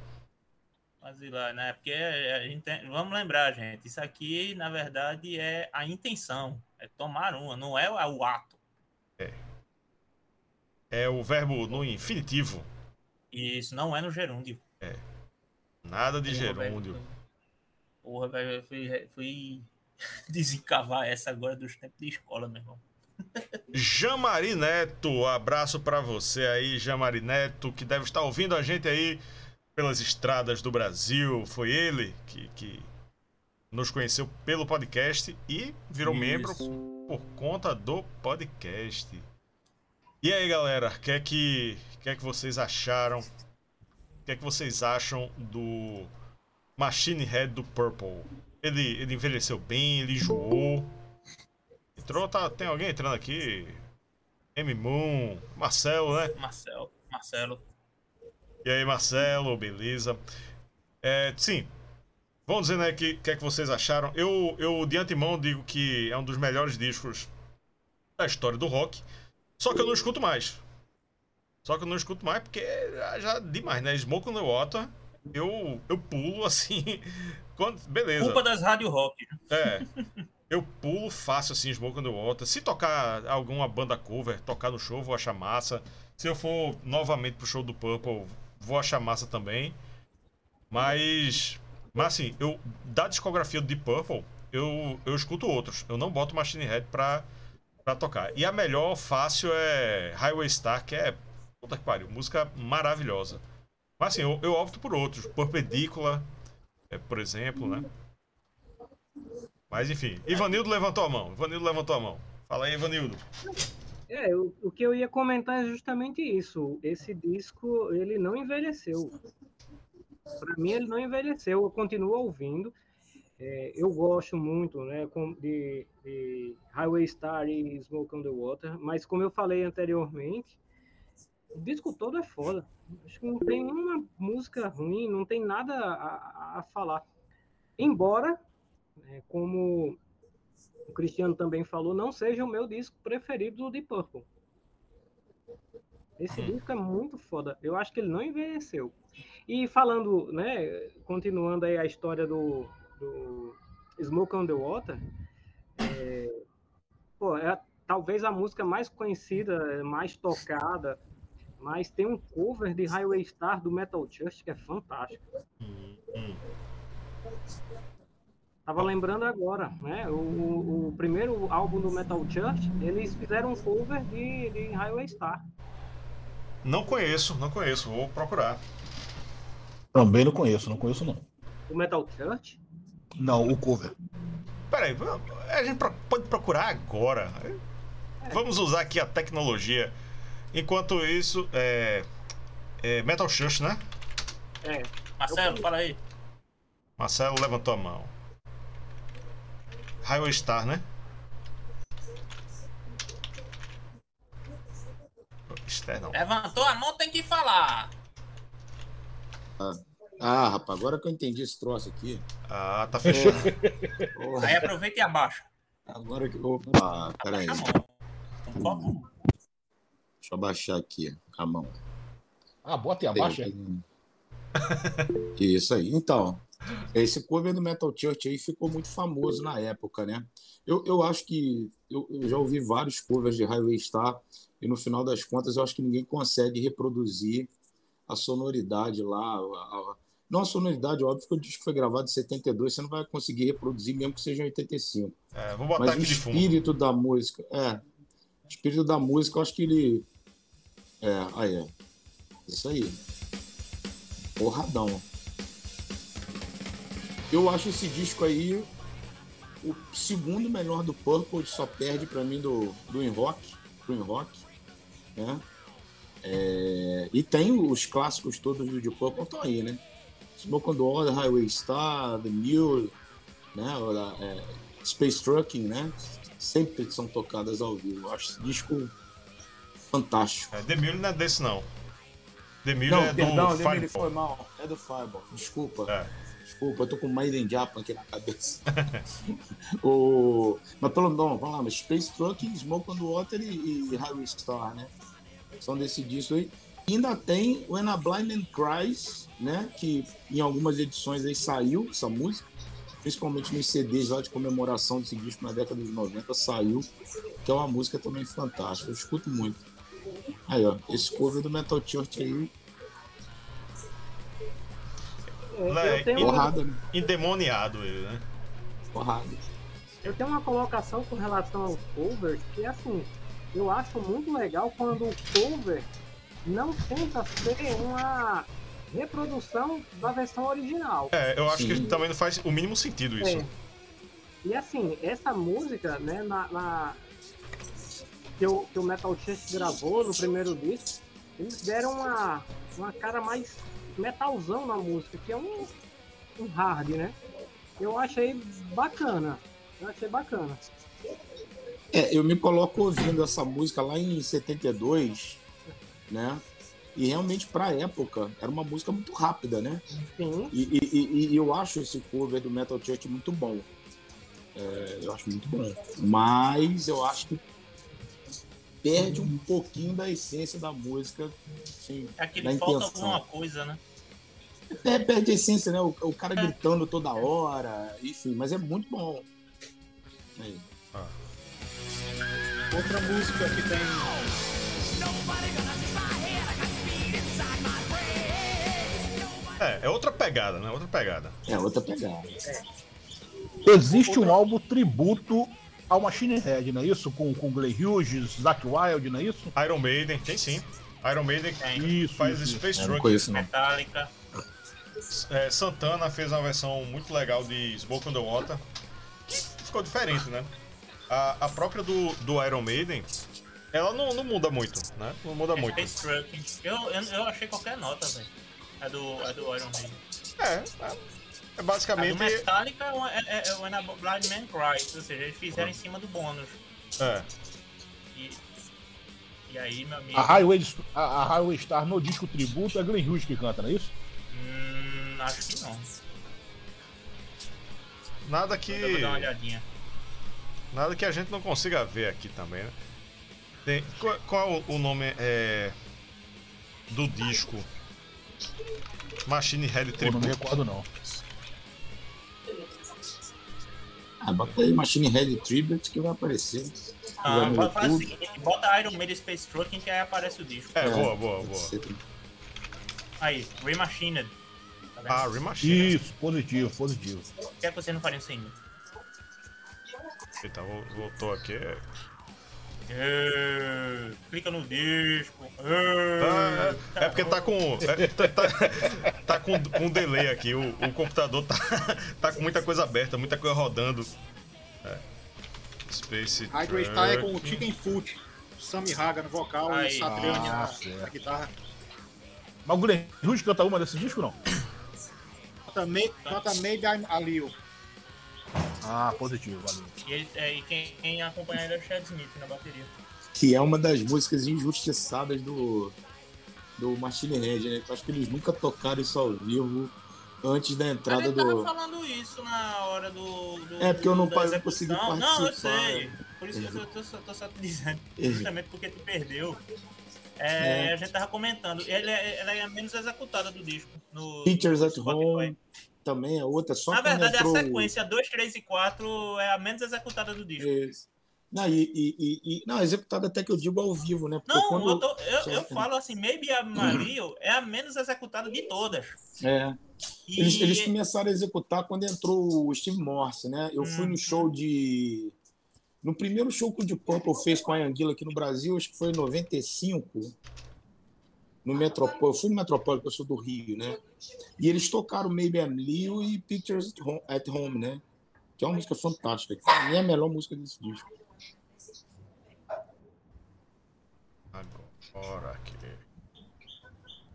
Quase lá, né? Porque a gente tem- vamos lembrar, gente, isso aqui, na verdade, é a intenção. É tomar uma, não é o ato. É o verbo no infinitivo. Isso não é no gerúndio. Nada de Porra, velho. gerúndio. Porra, velho, eu fui, fui desencavar essa agora dos tempos de escola, meu irmão. Jamari Neto, abraço pra você aí, Jamari Neto, que deve estar ouvindo a gente aí pelas estradas do Brasil. Foi ele que, que nos conheceu pelo podcast e virou membro Isso. por conta do podcast. E aí, galera, o que é que, que é que vocês acharam? O que é que vocês acham do Machine Head do Purple? Ele, ele envelheceu bem, ele enjoou. Entrou, tá, tem alguém entrando aqui? M Moon, Marcelo, né? Marcelo. Marcelo. E aí, Marcelo, beleza? É, sim, vamos dizer, né, o que, que é que vocês acharam. Eu, eu, de antemão, digo que é um dos melhores discos da história do rock. Só que eu não escuto mais. Só que eu não escuto mais porque é já demais, né? Smoke on the Water, eu, eu pulo assim. Quando, beleza. Culpa das rádio rock. É. Eu pulo fácil assim, Smoke the Water. Se tocar alguma banda cover, tocar no show, vou achar massa. Se eu for novamente pro show do Purple, vou achar massa também. Mas. Mas assim, eu. Da discografia Deep Purple, eu, eu escuto outros. Eu não boto Machine Head pra, pra tocar. E a melhor fácil é Highway Star, que é. Puta que pariu, música maravilhosa. Mas assim, eu, eu opto por outros. Perpendícula, é, por exemplo, né? Mas enfim, Ivanildo levantou a mão. Ivanildo levantou a mão. Fala aí, Ivanildo. É, o, o que eu ia comentar é justamente isso. Esse disco, ele não envelheceu. Para mim, ele não envelheceu. Eu continuo ouvindo. É, eu gosto muito né, de, de Highway Star e Smoke on the Water, mas como eu falei anteriormente, o disco todo é foda. Acho que não tem uma música ruim, não tem nada a, a- falar. Embora, né, como o Cristiano também falou, não seja o meu disco preferido do Deep Purple. Esse Hum. disco é muito foda. Eu acho que ele não envelheceu. E falando, né, continuando aí a história do, do Smoke on the Water, é, pô, é talvez a música mais conhecida, mais tocada, mas tem um cover de Highway Star do Metal Church que é fantástico. Hum, hum. Tava lembrando agora, né? O, o- primeiro álbum do Metal Church, eles fizeram um cover de, de Highway Star. Não conheço, não conheço. Vou procurar. Também não conheço, não conheço não. O Metal Church? Não, o cover. Peraí, a gente pode procurar agora. Vamos usar aqui a tecnologia. Enquanto isso, é, é Metal Church, né? É. Marcelo, fala aí. Marcelo levantou a mão. Highway Star, né? Não. Levantou a mão, tem que falar. Ah, rapaz, agora que eu entendi esse troço aqui. Ah, tá fechado. Porra, Aí aproveita e abaixa. agora que. Opa, peraí. Abaixa a mão. Um pouco. Deixa eu abaixar aqui a mão. Ah, bota e abaixa. Isso aí. Então, esse cover do Metal Church aí ficou muito famoso na época, né? Eu, eu acho que eu, eu já ouvi vários covers de Highway Star e no final das contas eu acho que ninguém consegue reproduzir a sonoridade lá. a- a- não a sonoridade, óbvio que o disco foi gravado em 72, você não vai conseguir reproduzir mesmo que seja em 85. É, vou botar Mas o aqui de fundo. espírito da música, é. O espírito da música, eu acho que ele. É, aí é. Isso aí. Porradão. Eu acho esse disco aí o segundo melhor do Purple, só perde pra mim do, do In Rock, do In Rock, né? É, e tem os clássicos todos do Deep Purple estão aí, né? Smoke on the Water, Highway Star, The Mule, né? é, Space Trucking, né? Sempre são tocadas ao vivo. Eu acho esse disco fantástico. É, The Mule não é desse, não. The Mule Não, é do perdão, Fireball. ele foi mal. É do Fireball. Desculpa. É. Desculpa, eu tô com Maiden Japan aqui na cabeça. o... Mas pelo menos, vamos lá, mas Space Trucking, Smoke on the Water e, e Highway Star, né? São desse disco aí. E ainda tem When a Blind Man Cries, né? Que em algumas edições aí saiu essa música, principalmente nos CDs lá de comemoração desse disco na década de 90, saiu, que é uma música também fantástica. Eu escuto muito. Aí, ó, esse cover do Metal Church aí, É, Né, eu, tenho, porrada, né? Endemoniado ele, né? Porrada. eu tenho uma colocação com relação aos covers que, assim, eu acho muito legal quando o cover não tenta ser uma reprodução da versão original. É, eu acho que Sim. também não faz o mínimo sentido isso. É. E assim, essa música, né, na, na- que, o, que o Metal Church gravou no primeiro disco, eles deram uma, uma cara mais metalzão na música, que é um, um hard, né? Eu achei bacana. Eu achei bacana. É, eu me coloco ouvindo essa música lá em 72, né? E realmente, pra época, era uma música muito rápida, né? Sim. E, e- e- e eu acho esse cover do Metal Church muito bom. É, eu acho muito bom. Mas eu acho que perde um pouquinho da essência da música. Assim, É que falta intenção. alguma coisa, né? É, perde a essência, né? O, o cara gritando toda hora, enfim, mas é muito bom. Aí. Outra música que tem. É, é outra pegada, né? Outra pegada. É outra pegada. Existe um álbum tributo ao Machine Head, não é isso? Com, com Glenn Hughes, Zack Wild, não é isso? Iron Maiden, tem sim. Iron Maiden Isso, faz isso, Space não Truck. conheço, não. Metallica. É, Santana fez uma versão muito legal de Smoke on the Water. Ficou diferente, né? A, a própria do, do Iron Maiden, ela não, não muda muito, né? Não muda muito. Space Trucking. Eu, eu, eu achei qualquer nota, velho. É do, é do Iron Maiden. É, é, é A do basicamente. Metallica é, o- é, é, é When a Blind Man Cries, ou seja, eles fizeram em cima do bônus. É. E, e aí, meu amigo, A Highway, a, a Highway Star no disco tributo é Glenn Hughes que canta, não é isso? hum, acho que não. Nada Eu vou dar uma que. olhadinha. Nada que a gente não consiga ver aqui também, né? Tem, qual, qual é o, nome é, do disco? Machine Head Eu não me Tributo. recordo, não. Ah, bota aí Machine Head Tribute que vai aparecer. Ah, Vai faz o seguinte, bota Iron Maiden Space Trucking que aí aparece o disco. É, boa, boa, boa. Você- Aí, Remachined. Tá vendo? Ah, Remachine. Isso, positivo, positivo. Por que é que vocês não fariam sem mim? Eita, vol- voltou aqui. É, clica no disco. Ah, É, é porque tá com. é, tá, tá- tá com, com delay aqui. O, o computador tá, tá com muita coisa aberta, muita coisa rodando. É. Space. Star é com o. Chicken Foot, Sammy Haga no vocal Aí. e Satriani Ah, na, certo. na guitarra. Mas o Hughes canta uma desse disco, não? Canta, May, canta Maybe I'm a Leo. Ah, positivo, valeu. E, ele, é, e quem, quem acompanha ele é o Chad Smith na bateria. Que é uma das músicas injustiçadas do, do Machine Head, né? Eu acho que eles nunca tocaram isso ao vivo antes da entrada ele tava do. falando isso na hora do. do É, porque eu não consegui Não, eu participar. sei. Por isso que eu tô, tô só- tô só te dizendo. Justamente porque tu perdeu. É, É. A gente tava comentando. Ele é, ela é a menos executada do disco. No, Pictures no at. Home também é outra, só Na verdade, entrou... a sequência 2, 3 e 4 é a menos executada do disco. Isso. Não, e, e- e- não, executado até que eu digo ao vivo, né? Porque Não, eu, tô- eu, eu falo assim, Maybe a Mario é a menos executada de todas. É. E Eles, eles começaram a executar quando entrou o Steve Morse, né? Eu fui Uhum. no show de. No primeiro show que o Deep Purple fez com a Anguila aqui no Brasil, acho que foi em 95, no Metropole. Eu fui no Metropole, porque eu sou do Rio, né? E eles tocaram Maybe I'm Leo e Pictures at Home, né? Que é uma música fantástica. que é a melhor música desse disco. Agora aqui.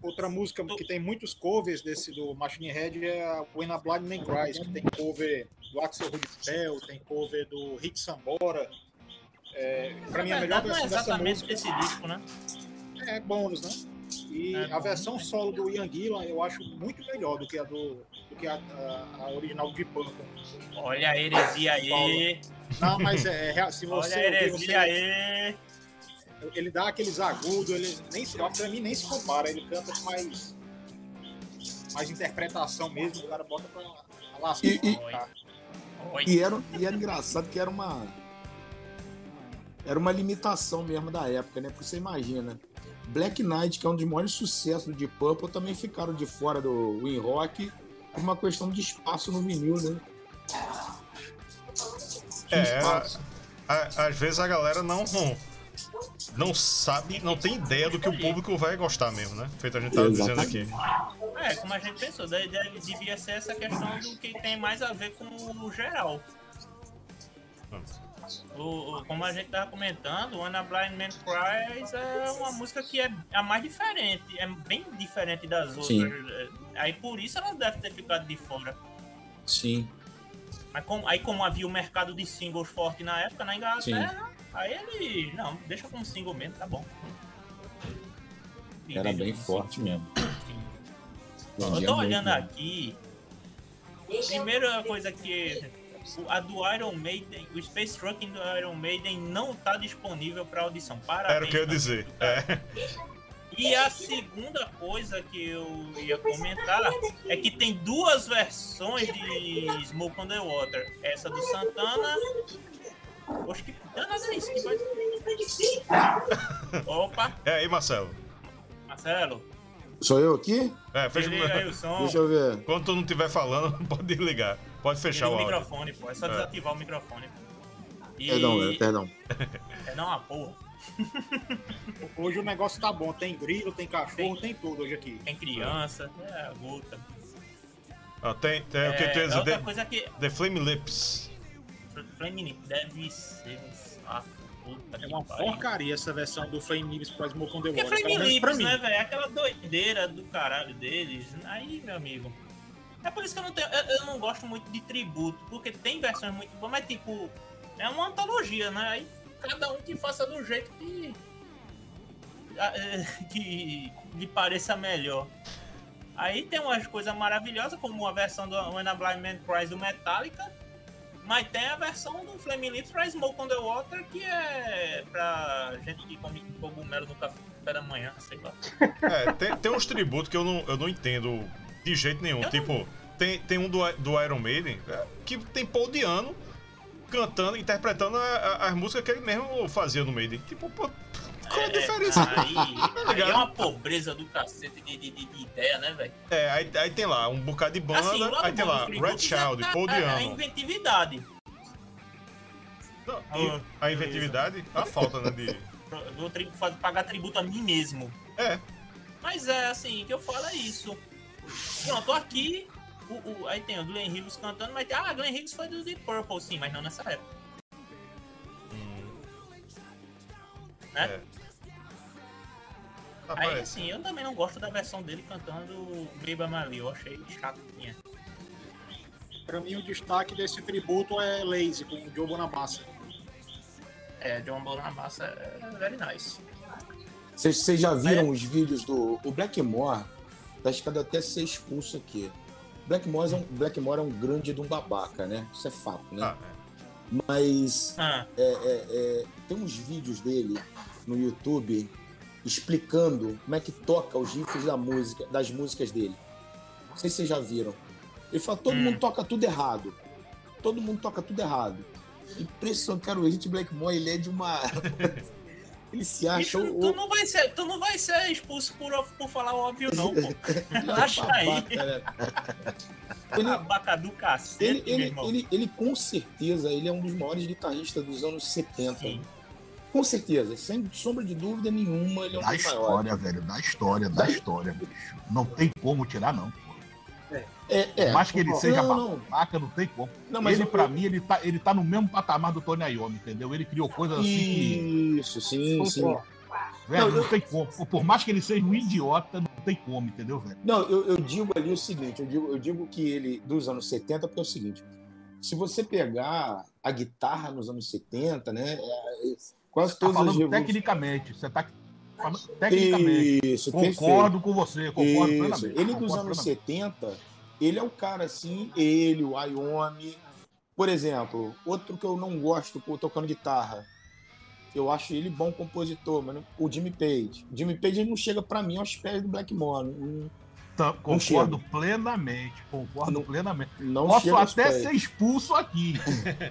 Outra música que tem muitos covers desse do Machine Head é a When a Blind Man Cries, que tem cover do Axel Rudy Pell, tem cover do Rick Sambora. É, pra mim, a melhor verdade, não é versão dessa exatamente música esse disco, né? é bônus, né? E É a versão solo do Ian Gillan eu acho muito melhor do que a, do, do que a, a- a original de Purple. Olha a heresia aí. Não, mas é, é se Olha você, a ouvir, heresia você aí. Ele dá aqueles agudos, ele nem se, pra mim nem se compara, ele canta com mais mais interpretação mesmo, o cara bota pra lascar. E- e- Oi. E era, e era engraçado que era uma. Era uma limitação mesmo da época, né? Porque você imagina. Black Knight, que é um dos maiores sucessos do Deep Purple, também ficaram de fora do Win Rock por uma questão de espaço no vinil, né? É, espaço. a- às vezes a galera não, não sabe, não tem ideia do que o público vai gostar mesmo, né? Feito a gente tava dizendo aqui. É, como a gente pensou, daí deve- devia ser essa questão do que tem mais a ver com o geral. O, o- como a gente tava comentando, When a Blind Man Cries é uma música que é a mais diferente, é bem diferente das outras. Sim. É, Aí por isso ela deve ter ficado de fora. Sim. Mas como, aí como havia o mercado de singles forte na época, na Inglaterra, Aí ele, não, deixa como single mesmo, tá bom. E Era bem forte mesmo. Eu tô olhando aqui. Primeira coisa que. A do Iron Maiden, o Space Trucking do Iron Maiden não tá disponível pra audição. Parabéns. Era o que eu ia tá? dizer. É. E a segunda coisa que eu ia comentar é que tem duas versões de Smoke on the Water. Essa do Santana. Oxe, que danada é isso? Que vai... Opa, É aí, Marcelo. Marcelo. Sou eu aqui? É, fecha aí o som. Deixa eu ver. Quando tu não estiver falando, pode ligar. Pode fechar o o microfone, pô. É só É. desativar o microfone. E... Perdão, é, perdão. É não uma porra. Hoje o negócio tá bom. Tem grilo, tem cachorro, tem tudo hoje aqui. Tem criança, é a gota. Ah, tem, tem o que tu ia É, The, coisa que. The Flame Lips. Flame deve ser um saco. Puta É uma porcaria essa versão do Flame Lips pra Smoke on the Porque Water. Flame menos pra Lips, mim. né, velho? Aquela doideira do caralho deles. Aí, meu amigo. É por isso que eu não tenho. Eu, eu não gosto muito de tributo. Porque tem versões muito boas, mas tipo. É uma antologia, né? Aí cada um que faça do jeito que. é, que lhe pareça melhor. Aí tem umas coisas maravilhosas, como a versão do When a Blind Man Cries do Metallica. Mas tem a versão do Flame Lips pra Smoke on the Water, que é pra gente que come cogumelo no café da manhã, sei lá. É, tem, tem uns tributos que eu não, eu não entendo de jeito nenhum. Eu tipo, tem, tem um do, do Iron Maiden é, que tem Paul Diano cantando, interpretando as músicas que ele mesmo fazia no Maiden. Tipo, pô, qual é a diferença? Aí, aí ligado? é uma pobreza do cacete de, de, de- de ideia, né, velho? É, aí, aí tem lá um bocado de banda, Assim, aí tem lá Red Child, é Paul a- A Diano. inventividade. Não, a inventividade, a falta, né? De... Eu vou pagar tributo a mim mesmo. É, Mas é assim, o que eu falo é isso. Pronto, aqui. O, o- aí tem o Glenn Hughes cantando, mas ah, Glenn Hughes foi do Deep Purple, sim, mas não nessa época. Né? é. Aí assim, eu também não gosto da versão dele cantando Baby Mali, eu achei chatinha. Pra mim, o destaque desse tributo é Lazy, com o Joe Bonamassa. É, John Bonamassa é very nice. Vocês já viram É. os vídeos do. O Blackmore tá escado até ser expulso aqui. Blackmore é, um, Blackmore é um grande de um babaca, né? Isso é fato, né? ah, Mas Ah, é, é, é, tem uns vídeos dele no YouTube explicando como é que toca os riffs da música, das músicas dele. Não sei se vocês já viram. Ele fala, todo Hum. mundo toca tudo errado. Todo mundo toca tudo errado. Impressionante, cara, o Hit Blackmore, ele é de uma... ele se acha bicho, tu, não vai ser, tu não vai ser expulso por, por falar óbvio, não, pô. Relaxa aí. babaca, né? Ele, Babaca do cacete, ele, ele, ele, ele, com certeza, ele é um dos maiores guitarristas dos anos 70. Sim. Com certeza, sem sombra de dúvida nenhuma, ele é um Da dos maiores. história, velho, da história, da história, bicho. Não tem como tirar, não. pô. É, é. Por mais que ele Não, seja não. babaca, não tem como. Não, mas ele, eu- pra mim, ele tá, ele tá no mesmo patamar do Tony Iommi, entendeu? Ele criou coisas assim que. Isso, sim, sim. Concordo. Velho, Não, não, eu- tem como. Por- mais que ele seja um idiota, não tem como, entendeu, velho? Não, eu, eu digo ali o seguinte, eu digo, eu digo que ele, dos anos 70, porque é o seguinte, se você pegar a guitarra nos anos 70, né, é, quase Tá todas as falando revoluções... tecnicamente. Você tá falando tecnicamente. Isso, perfeito. Concordo com você, concordo Isso. plenamente. Ele dos anos plenamente. 70, ele é o cara assim, ele, o Iommi. Por exemplo, outro que eu não gosto tocando guitarra. Eu acho ele bom compositor, mas o Jimmy Page. O Jimmy Page ele não chega pra mim aos pés do Blackmore. Não concordo plenamente, concordo Não- plenamente. não Posso até ser expulso aqui.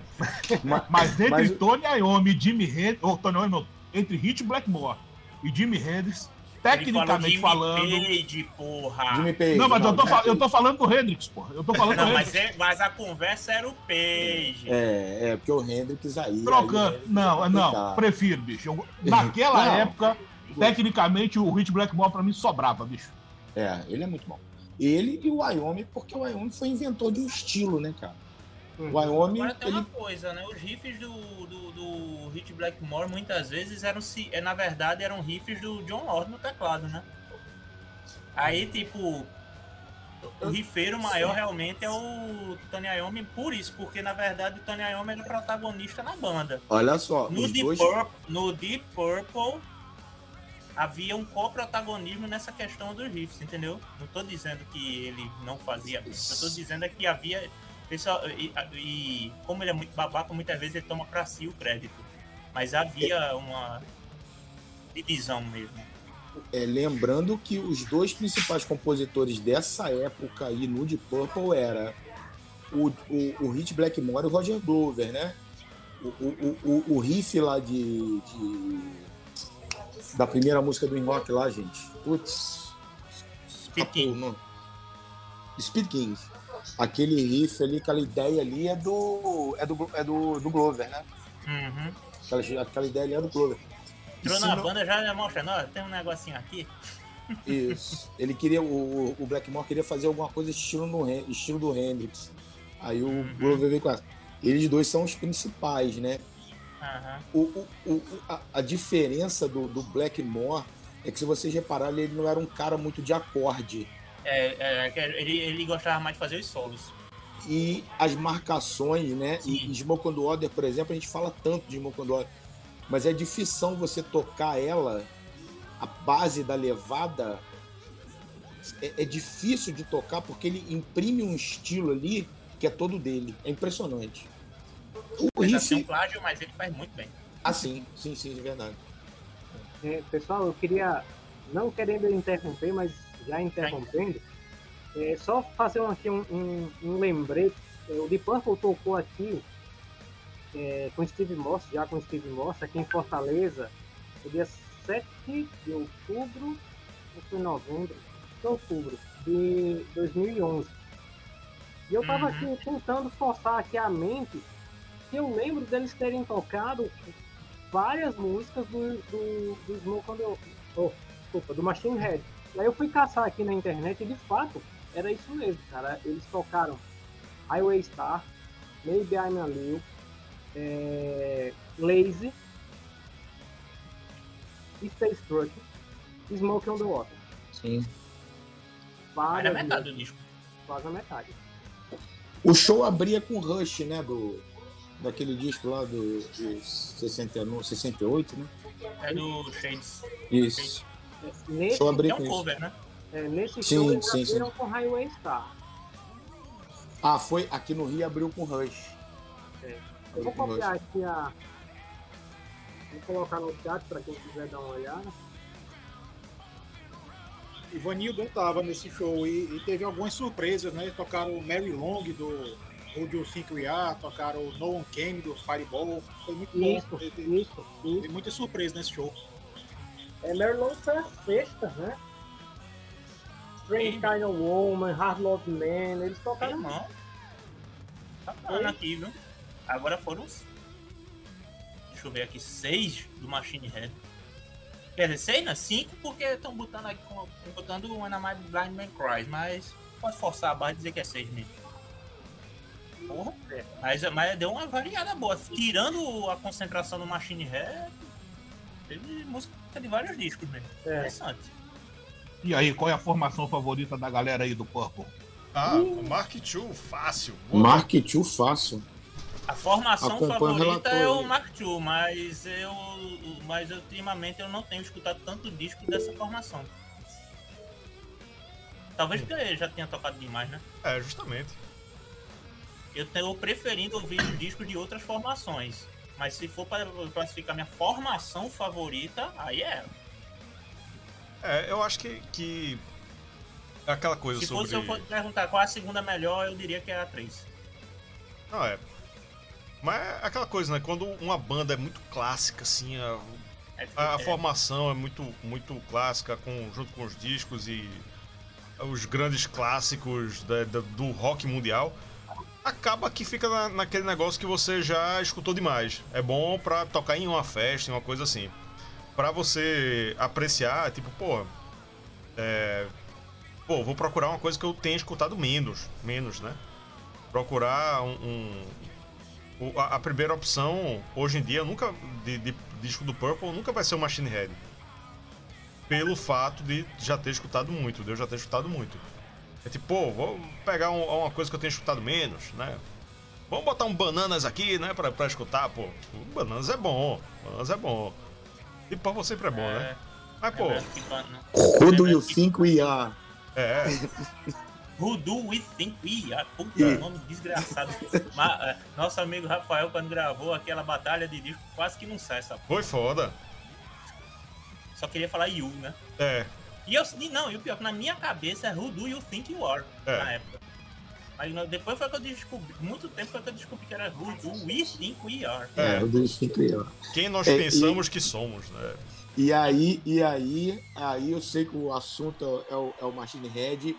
Ma- Mas entre Mas- Tony Iommi e Jimmy Hendrix, ou Tony Iommi, não, entre Hit Blackmore e Jimmy Hendrix, tecnicamente Jimmy falando. Page, porra. Jimmy Page. Não, mas eu tô, eu tô falando do Hendrix, pô. Eu tô falando Não, do mas, é- mas a conversa era o Page. É, é, porque o Hendrix aí. Trocando. aí, Não, não, prefiro, bicho. Eu- naquela Não. época, tecnicamente, o Hit Blackmore pra mim sobrava, bicho. É, ele é muito bom. Ele e o Wyoming, porque o Wyoming foi inventor de um estilo, né, cara? O Wyoming, Agora tem ele uma coisa, né? Os riffs do, do, do Hit Blackmore muitas vezes eram, se- é, na verdade, eram riffs do John Lord no teclado, né? Aí, tipo, O rifeiro maior realmente é o Tony Iommi por isso, porque na verdade o Tony Iommi era o protagonista na banda. Olha só, No os Deep, dois. Purple, no Deep Purple havia um co-protagonismo nessa questão dos riffs, entendeu? Não tô dizendo que ele não fazia eu tô dizendo é que havia. Pessoal, e, e como ele é muito babaca, muitas vezes ele toma pra si o crédito. Mas havia uma divisão mesmo. É, lembrando que os dois principais compositores dessa época aí no Deep Purple era o, o, o Hit Blackmore e o Roger Glover, né? O, o, o, o riff lá de, de- da primeira música do In Rock lá, gente. Putz. Speed King. não. Speed King. Aquele riff ali, aquela ideia ali é do. é do, é do, do Glover, né? Uhum. Aquela, aquela ideia ali é do Glover. Entrou na não- banda já mostra, não, tem um negocinho aqui. Isso. Ele queria, o, o Blackmore queria fazer alguma coisa estilo, no, estilo do Hendrix. Aí o Glover veio com essa. Eles dois são os principais, né? Aham. O, o, o- a, a diferença do, do Blackmore é que se vocês repararem, ele não era um cara muito de acorde. É, é, ele, ele gostava mais de fazer os solos. E as marcações, né? E, Sim. e Smoke on the Water, por exemplo, a gente fala tanto de Smoke on the Water, mas é difícil você tocar ela, a base da levada, é, é difícil de tocar porque ele imprime um estilo ali que é todo dele. É impressionante. O Pode ser um riff, plágio, mas ele faz muito bem. assim, sim, sim, de verdade. É, pessoal, eu queria, não querendo interromper, mas já interrompendo, é, só fazer um, aqui um, um, um lembrete. É, o Deep Purple tocou aqui é, com Steve Moss, já com Steve Moss, aqui em Fortaleza, no dia 7 de outubro, ou foi novembro, de outubro de 2011. E eu tava Uhum. aqui tentando forçar aqui a mente eu lembro deles terem tocado várias músicas do, do, do Smoke on the oh, desculpa, do Machine Head. E aí eu fui caçar aqui na internet e de fato era isso mesmo, cara. Eles tocaram Highway Star, Maybe I'm a Lil, é, Lazy, Space Truck, Smoke on the Water. Sim. Era Várias metade músicas, do disco. quase a metade. O show abria com Rush, né? Do, daquele disco lá do, de 69, 68, né? É do Shades. Isso. Nesse, Show abria É com um isso. cover, né? é, nesse Sim, show eles sim, sim. abriram com Highway Star. Ah, foi aqui no Rio abriu com Rush. É. Eu Abriu vou copiar aqui a. Vou colocar no chat para quem quiser dar uma olhada. Ivanildo estava nesse show e, e teve algumas surpresas, né? Tocaram o Mary Long do Who Do Think We Are, tocaram o No One Came do Fireball. Foi muito bom. Isso, Teve, isso, isso. teve muita surpresa nesse show. É, Merlot foi a sexta, né? Strange. Kind of Woman, Hard Love Man, eles tocaram Irmão. Tá falando aqui, viu? Agora foram. os- Deixa eu ver aqui, seis do Machine Head. Quer dizer, seis não, cinco porque estão botando aqui, botando o Anamide Blind Man Cries, mas pode forçar a barra e dizer que é seis mesmo. Porra, é. mas, mas deu uma variada boa. Tirando a concentração no Machine Head, teve música de vários discos mesmo. É. Interessante. E aí, qual é a formação favorita da galera aí do Purple? Ah, o Mark II, fácil. Boa. Mark II fácil. A formação Acompanha o favorita é relatório. o Mark II, mas eu, mas ultimamente eu não tenho escutado tanto disco dessa formação. Talvez porque eu já tenha tocado demais, né? É, justamente. Eu tenho preferindo ouvir os discos de outras formações. Mas se for para classificar minha formação favorita, aí é. É, eu acho que, que é aquela coisa Se sobre. fosse eu perguntar qual é a segunda melhor, eu diria que é a 3. Não, é. Mas é aquela coisa, né? Quando uma banda é muito clássica, assim, a, É, a formação é muito, muito clássica, com, junto com os discos e os grandes clássicos da- da- do rock mundial, acaba que fica na- naquele negócio que você já escutou demais. É bom pra tocar em uma festa, em uma coisa assim. Pra você apreciar, tipo, pô, é, pô, vou procurar uma coisa que eu tenha escutado menos, menos, né? Procurar um, um- a, a primeira opção hoje em dia nunca de, de disco do Purple nunca vai ser o Machine Head. Pelo fato de já ter escutado muito, de eu já ter escutado muito. É tipo, pô, vou pegar um- uma coisa que eu tenho escutado menos, né? Vamos botar um bananas aqui, né, pra, pra escutar, pô. O bananas é bom, bananas é bom. E você sempre é bom, né? Mas, pô, lembrando que ban- Who do you think we are? é, Who do we think we are? Puta, Ih. nome desgraçado. Ma- é, nosso amigo Rafael, quando gravou aquela batalha de disco, quase que não sai essa foi foda. Só queria falar you, né? É, E eu, e não, e o pior, que na minha cabeça é Who do you think you are? É. Na época. Mas no- depois foi que eu descobri, muito tempo foi que eu descobri que era Who do we think we are? É. Who do you think we are? quem nós É, e- pensamos que somos, né? E aí, e aí, aí eu sei que o assunto é o, é o Machine Head,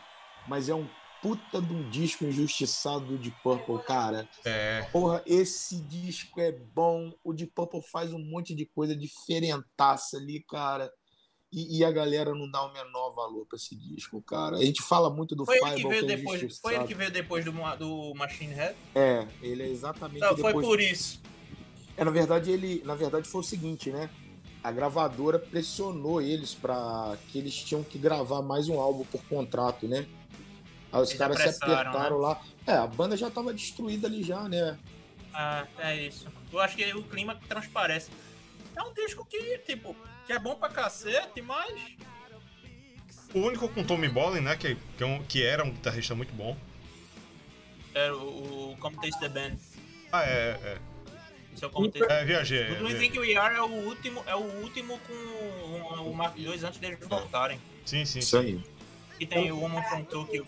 mas é um puta de um disco injustiçado do Deep Purple, cara. É, Porra, esse disco é bom. O Deep Purple faz um monte de coisa diferentaça ali, cara. E, e a galera não dá o menor valor pra esse disco, cara. A gente fala muito do Foi ele que Fireball, veio que é depois, foi ele que veio depois do, do Machine Head? É, ele é exatamente Não, foi depois. por isso. É, na verdade, ele, na verdade foi o seguinte, né? A gravadora pressionou eles para que eles tinham que gravar mais um álbum por contrato, né? Aí os Eles caras se apressaram, apertaram lá. É, a banda já tava destruída ali já, né? Ah, é isso. Eu acho que o clima transparece. É um disco que, tipo, que é bom pra cacete, mas. o único com Tommy Bolin, né, que, que, é um- que era um guitarrista muito bom. É o, o Come Taste the Band. Ah, é, é. Esse é o Come Taste É, viajei. O Do We é, Think We Are é o último, é o último com o- o Mark II antes deles voltarem. Sim, sim. Isso aí. E tem o Woman from Tokyo.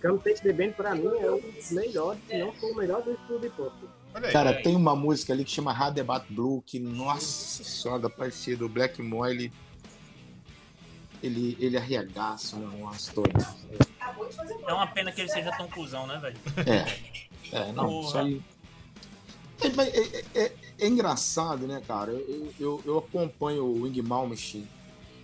Come Taste the Band, pra mim, é o melhor, se não for o melhor do Purple. Olha aí. Cara, é. tem uma música ali que chama Radebat Blue, que, nossa senhora, parecido. O Blackmore, ele. Ele, ele arregaça um negócio todo. É uma pena que ele seja tão cuzão, né, velho? É, é, não, Porra. isso aí. É, é- é- é- é engraçado, né, cara? Eu, eu, eu acompanho o Wing Malmsteen.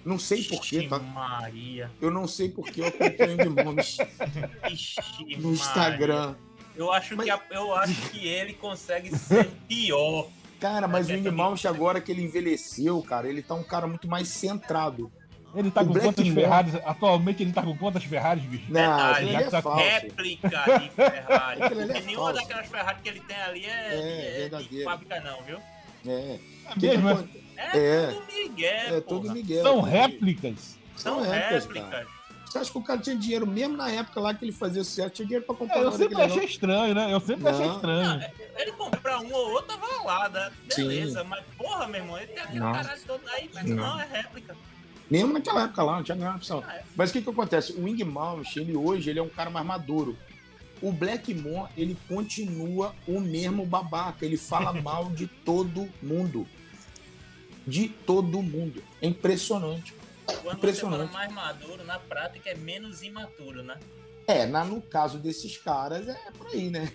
Não sei porquê, tá? Maria. Eu não sei porque eu acompanho o Wing Malmsteen no Maria. Eu acho, Mas- que a- eu acho que ele consegue ser pior. Cara, mas o É, Wing também- Malmsteen agora que ele envelheceu, cara, ele tá um cara muito mais centrado. Ele tá O com Black quantas Moon- Ferraris? Atualmente ele tá com quantas Ferraris, bicho? Não, aquele ali é falso. Réplica de Ferrari. Ali é Porque nenhuma falso. daquelas Ferrari que ele tem ali é, É, é de fábrica, não, viu? É. É Que que mesmo, é? É, É. tudo Miguel. É porra. Miguel. São réplicas. São São réplicas, réplicas. Você acha que o cara tinha dinheiro mesmo na época lá que ele fazia sucesso? Tinha dinheiro pra comprar É, eu nada sempre achei estranho, né? Eu sempre achei Não. estranho. Ele compra uma ou outra valada, beleza, mas porra, meu irmão, ele tem aquele Não. caralho todo aí, mas Não. não, é réplica. Mesmo naquela época lá, não tinha grana opção. Ah, é. Mas o que que acontece? O Wing Malmsteen, ele hoje, ele é um cara mais maduro. O Blackmore, ele continua o mesmo babaca. Ele fala mal de todo mundo. De todo mundo. É impressionante. Quando você fala mais maduro, na prática é menos imaturo, né? É, na, no caso desses caras, é por aí, né?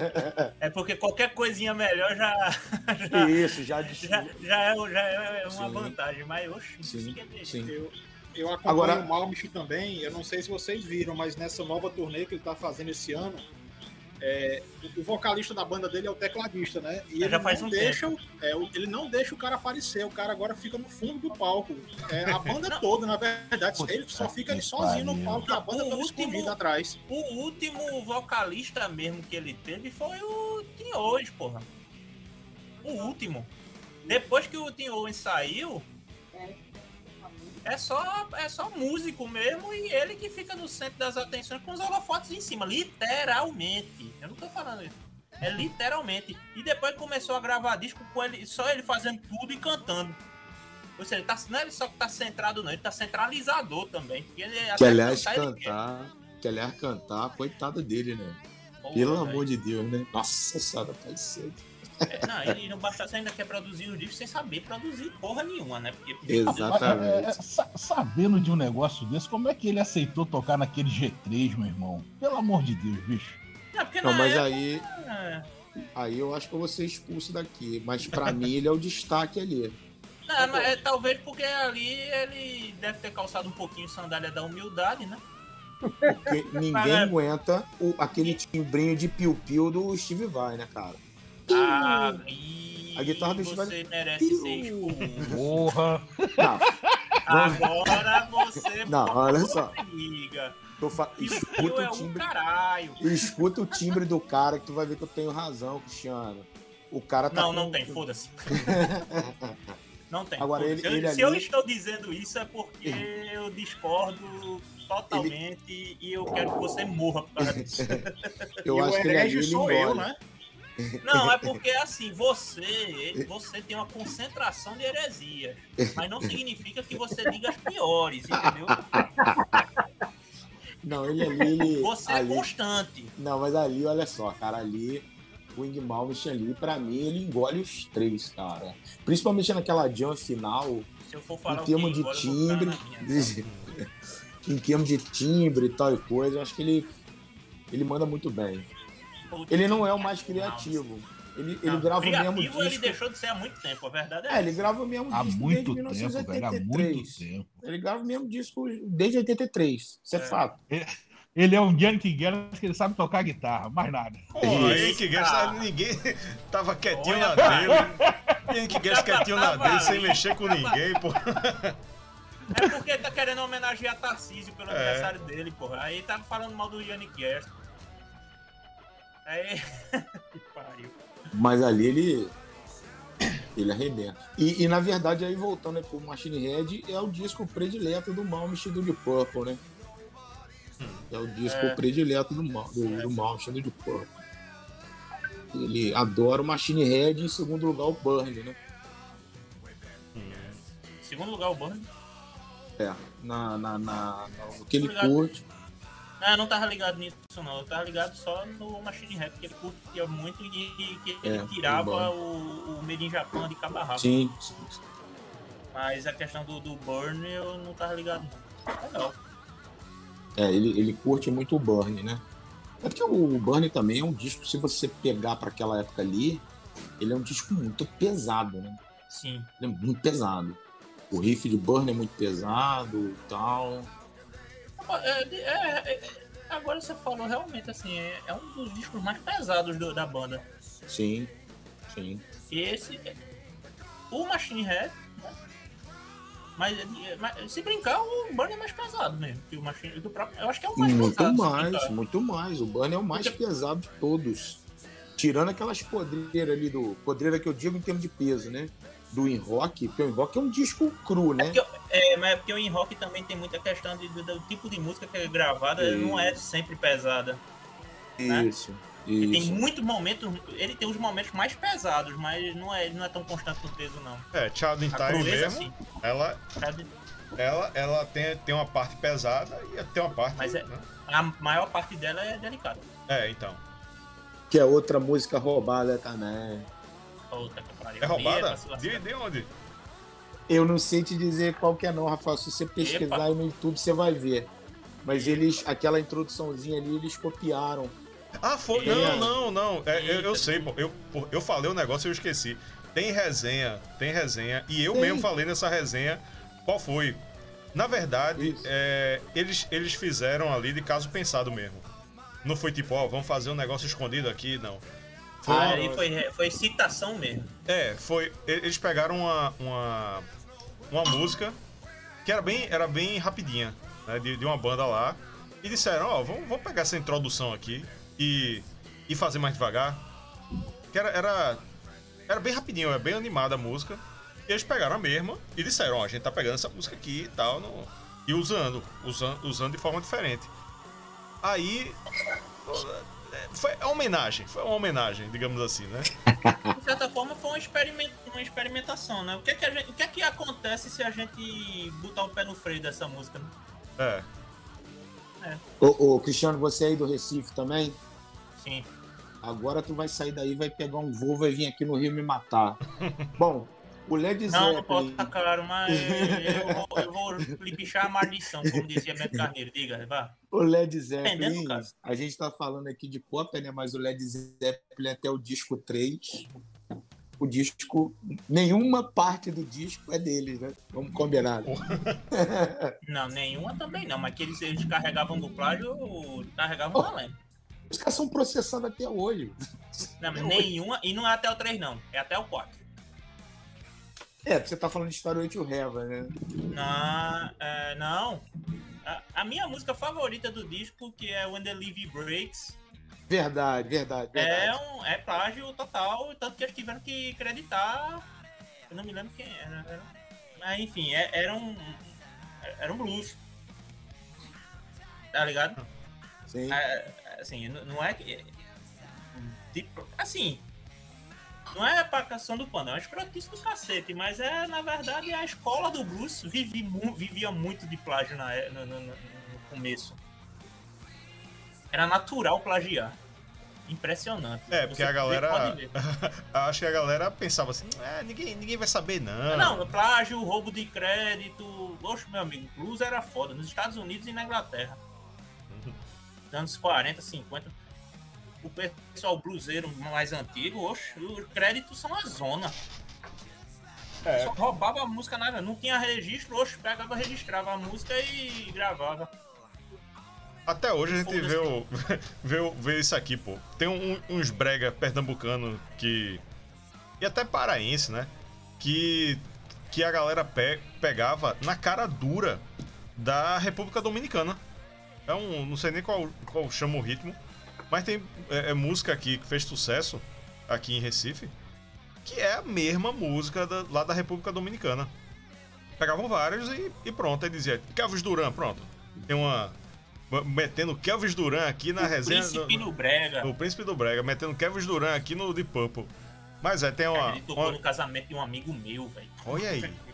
É porque qualquer coisinha melhor já, já, Isso, já... já, já é, já é uma Sim. vantagem, mas oxe, Sim, sim. Eu, eu acompanho Agora- o Malmsteen também, eu não sei se vocês viram, mas nessa nova turnê que ele tá fazendo esse ano, é, o- vocalista da banda dele é o tecladista, né? E Já ele faz não um deixa, o- é, ele não deixa o cara aparecer, o cara agora fica no fundo do palco. É, a banda toda, na verdade, Puta ele só fica sozinho no palco, e a banda O toda último- escondida atrás. O último vocalista mesmo que ele teve foi o Tim Owens, porra. O último. Depois que o Tim Owens saiu, é só, é só músico mesmo e ele que fica no centro das atenções com os holofotes em cima, literalmente. Eu não tô falando isso. É literalmente. E depois começou a gravar disco com ele, só ele fazendo tudo e cantando. Ou seja, ele tá, não é ele só que tá centrado, não, ele tá centralizador também. porque ele Que aliás, cantar, cantar... Que aliás, cantar, coitado dele, né? Pelo velho. amor de Deus, né? Nossa senhora, faz cedo. É, não, ele não basta você ainda quer produzir o disco sem saber produzir porra nenhuma, né? Porque Exatamente. É, é, sa- sabendo de um negócio desse, como é que ele aceitou tocar naquele G3, meu irmão? Pelo amor de Deus, bicho. Não, porque Não, mas época, aí, aí eu acho que eu vou ser expulso daqui. Mas pra mim ele é o destaque ali. Não, mas é, talvez porque ali ele deve ter calçado um pouquinho sandália da humildade, né? Porque ninguém Mas aguenta o, aquele timbrinho de piu-piu do Steve Vai, né, cara? Ah, A guitarra do você Steve- merece ser expulso. Porra. Não, Agora você. Não, olha só. Amiga. Tô fa... Rio Escuta é o um timbre. caralho. Escuta o timbre do cara que tu vai ver que eu tenho razão, Cristiano. O cara tá Não, com- não tem, foda-se. Não tem. Agora, ele- Eu- ele Se eu ali- estou dizendo isso é porque eu discordo totalmente e eu quero que você morra por causa disso. Eu e acho o que ele ali ele sou eu, engole. né? Não, é porque assim, você, você tem uma concentração de heresias, mas não significa que você diga as piores, entendeu? Não, ele ali, ele. Você é ali... constante. Não, mas ali, olha só, cara, ali, o Wing Malmich ali, pra mim, ele engole os três, cara. Principalmente naquela jam final, Se eu for falar em termos de ficar timbre, minha. em termos de timbre e tal e coisa, eu acho que ele, ele manda muito bem. Ele não é o mais criativo. Ele, Não, ele grava o mesmo criativo ele disco. deixou de ser há muito tempo, a verdade é, É, ele grava o mesmo Há disco muito desde tempo, velho. Há muito 1983. tempo. Ele grava o mesmo disco desde 83. Isso é, É. fato. Ele é um Yankee Garrett que ele sabe tocar guitarra, mais nada. Pô, aí Isso, que cara. ninguém tava quietinho Olha, na dele. Que Guess quietinho na dele, sem mexer com ninguém, pô. É porque ele tá querendo homenagear Tarcísio pelo É. aniversário dele, porra. Aí tá falando mal do Yannick Gerst. Aí. que pariu. Mas ali ele. Ele arrebenta. E, e, na verdade, aí voltando aí pro Machine Head, é o disco predileto do Malmich do Deep Purple, né? É o disco É. predileto do, Mal- do, do Malmich do Deep Purple. Ele adora o Machine Head e em segundo lugar o Burn, né? Em segundo lugar, o Burn. É, na, na, na, no que ele Obrigado. curte. Ah, não tava ligado nisso, não. Eu tava ligado só no Machine Rap, que ele curtia muito e que ele É, tirava o o, Made in Japan de cabo a rabo. Sim, sim, sim. Mas a questão do, do Burn eu não tava ligado, não. Legal. É, ele, ele curte muito o Burn, né? É porque o Burn também é um disco, se você pegar para aquela época ali, ele é um disco muito pesado, né? Sim. Ele é muito pesado. O riff de Burn é muito pesado e tal. É, é, é, agora você falou realmente assim, é, é um dos discos mais pesados do- da banda. Sim, sim. E esse. O Machine Head. né? Mas, mas se brincar, o Burn é mais pesado mesmo. Que o Machine, que o próprio, eu acho que é o mais Muito pesado. se mais, muito mais. O Burn é o mais Porque- pesado de todos. Tirando aquelas podreiras ali do. Podreira que eu digo em termos de peso, né? Do In Rock, porque o In Rock é um disco cru, né? Porque, é, mas é porque o In Rock também tem muita questão de, do, do tipo de música que é gravada, Isso. não é sempre pesada. né? Isso, Ele tem isso. muitos momentos, ele tem os momentos mais pesados, mas não é, ele não é tão constante no peso, não. É, Child in Time mesmo, sim. ela, sabe? ela, ela tem, tem uma parte pesada e tem uma parte. Mas é- né? A maior parte dela é delicada. É, então. Que é outra música roubada também. Pariu. É roubada? De, de onde? Eu não sei te dizer qual que é não, Rafael. Se você pesquisar Epa. aí no YouTube, você vai ver. Mas eles, aquela introduçãozinha ali, eles copiaram. Ah, foi. É. Não, não, não. É, eu, eu sei, pô. Eu, pô, eu falei o negócio e eu esqueci. Tem resenha, tem resenha. E eu Tem. mesmo falei nessa resenha qual foi. Na verdade, é, eles, eles fizeram ali de caso pensado mesmo. Não foi tipo, ó, vamos fazer um negócio escondido aqui, não. Foi Ah, foi, foi citação mesmo. É, foi. Eles pegaram uma, uma, uma música que era bem, era bem rapidinha, né? De, de uma banda lá. E disseram, ó, vamos, vamos pegar essa introdução aqui e, e fazer mais devagar. Que era, era, era bem rapidinho, é bem animada a música. E eles pegaram a mesma e disseram, ó, a gente tá pegando essa música aqui e tal, no- e usando, usando, usando de forma diferente. Aí. É, Foi uma homenagem, foi uma homenagem, digamos assim, né? De certa forma, foi uma, experiment, uma experimentação, né? O que é que, a gente, o que é que acontece se a gente botar o pé no freio dessa música? né? É. Ô, ô, Cristiano, você aí do Recife também? Sim. Agora tu vai sair daí, vai pegar um voo, vai vir aqui no Rio me matar. Bom, o Led Não, não posso Zeppelin. tá caro, mas eu vou, eu vou lhe pichar a maldição, como dizia Beto Carneiro. Diga, vá. O Led Zeppelin, cara? a gente tá falando aqui de Copa, né? Mas o Led Zeppelin até o disco 3. O disco, nenhuma parte do disco é deles, né? Vamos combinar. né? Não, nenhuma também não, mas que eles, eles carregavam do plágio, carregavam valendo. Os caras são processados até hoje. Não, mas nenhuma, e não é até o 3 não, é até o 4. É, porque você tá falando de Starway to Heaven, né? Na, é, não. A, a minha música favorita do disco, que é When the Levy Breaks, Verdade, verdade, é, verdade. um, é plágio total, tanto que eles tiveram que acreditar. Eu não me lembro quem era. era mas enfim, é- era um. Era um blues. Tá ligado? Sim. É, assim, não é que. Tipo, assim. Não é pra canção do pano, é uma escrotice do cacete, mas é, na verdade, a escola do blues vivi vivia muito de plágio na, é- no, no- no- começo. Era natural plagiar. Impressionante. É, porque Você a galera. Acho que a galera pensava assim, é, ninguém, ninguém vai saber, não. Não, plágio, roubo de crédito. Oxe, meu amigo, blues era foda. Nos Estados Unidos e na Inglaterra. Anos 40, 50. O pessoal bluseiro mais antigo, oxe, os créditos são a zona. É. Só roubava a música nada. Não tinha registro, oxe, pegava, registrava a música e gravava. Até hoje a gente vê, o, vê, o- vê isso aqui, pô. Tem um- uns brega pernambucano que. E até paraense, né? Que. Que a galera pe- pegava na cara dura da República Dominicana. É um. Não sei nem qual, qual chama o ritmo. Mas tem é, é música aqui que fez sucesso aqui em Recife. Que é a mesma música da- lá da República Dominicana. Pegavam vários e, e pronto. Aí dizia, Kelvis Duran, pronto. Tem uma. Metendo Kelvis Duran aqui na o resenha. Príncipe do- do Brega. o Príncipe do Brega, metendo Kelvis Duran aqui no Deep Purple. Mas é, tem uma. Ele tocou uma- no casamento de um amigo meu, velho. Olha aí.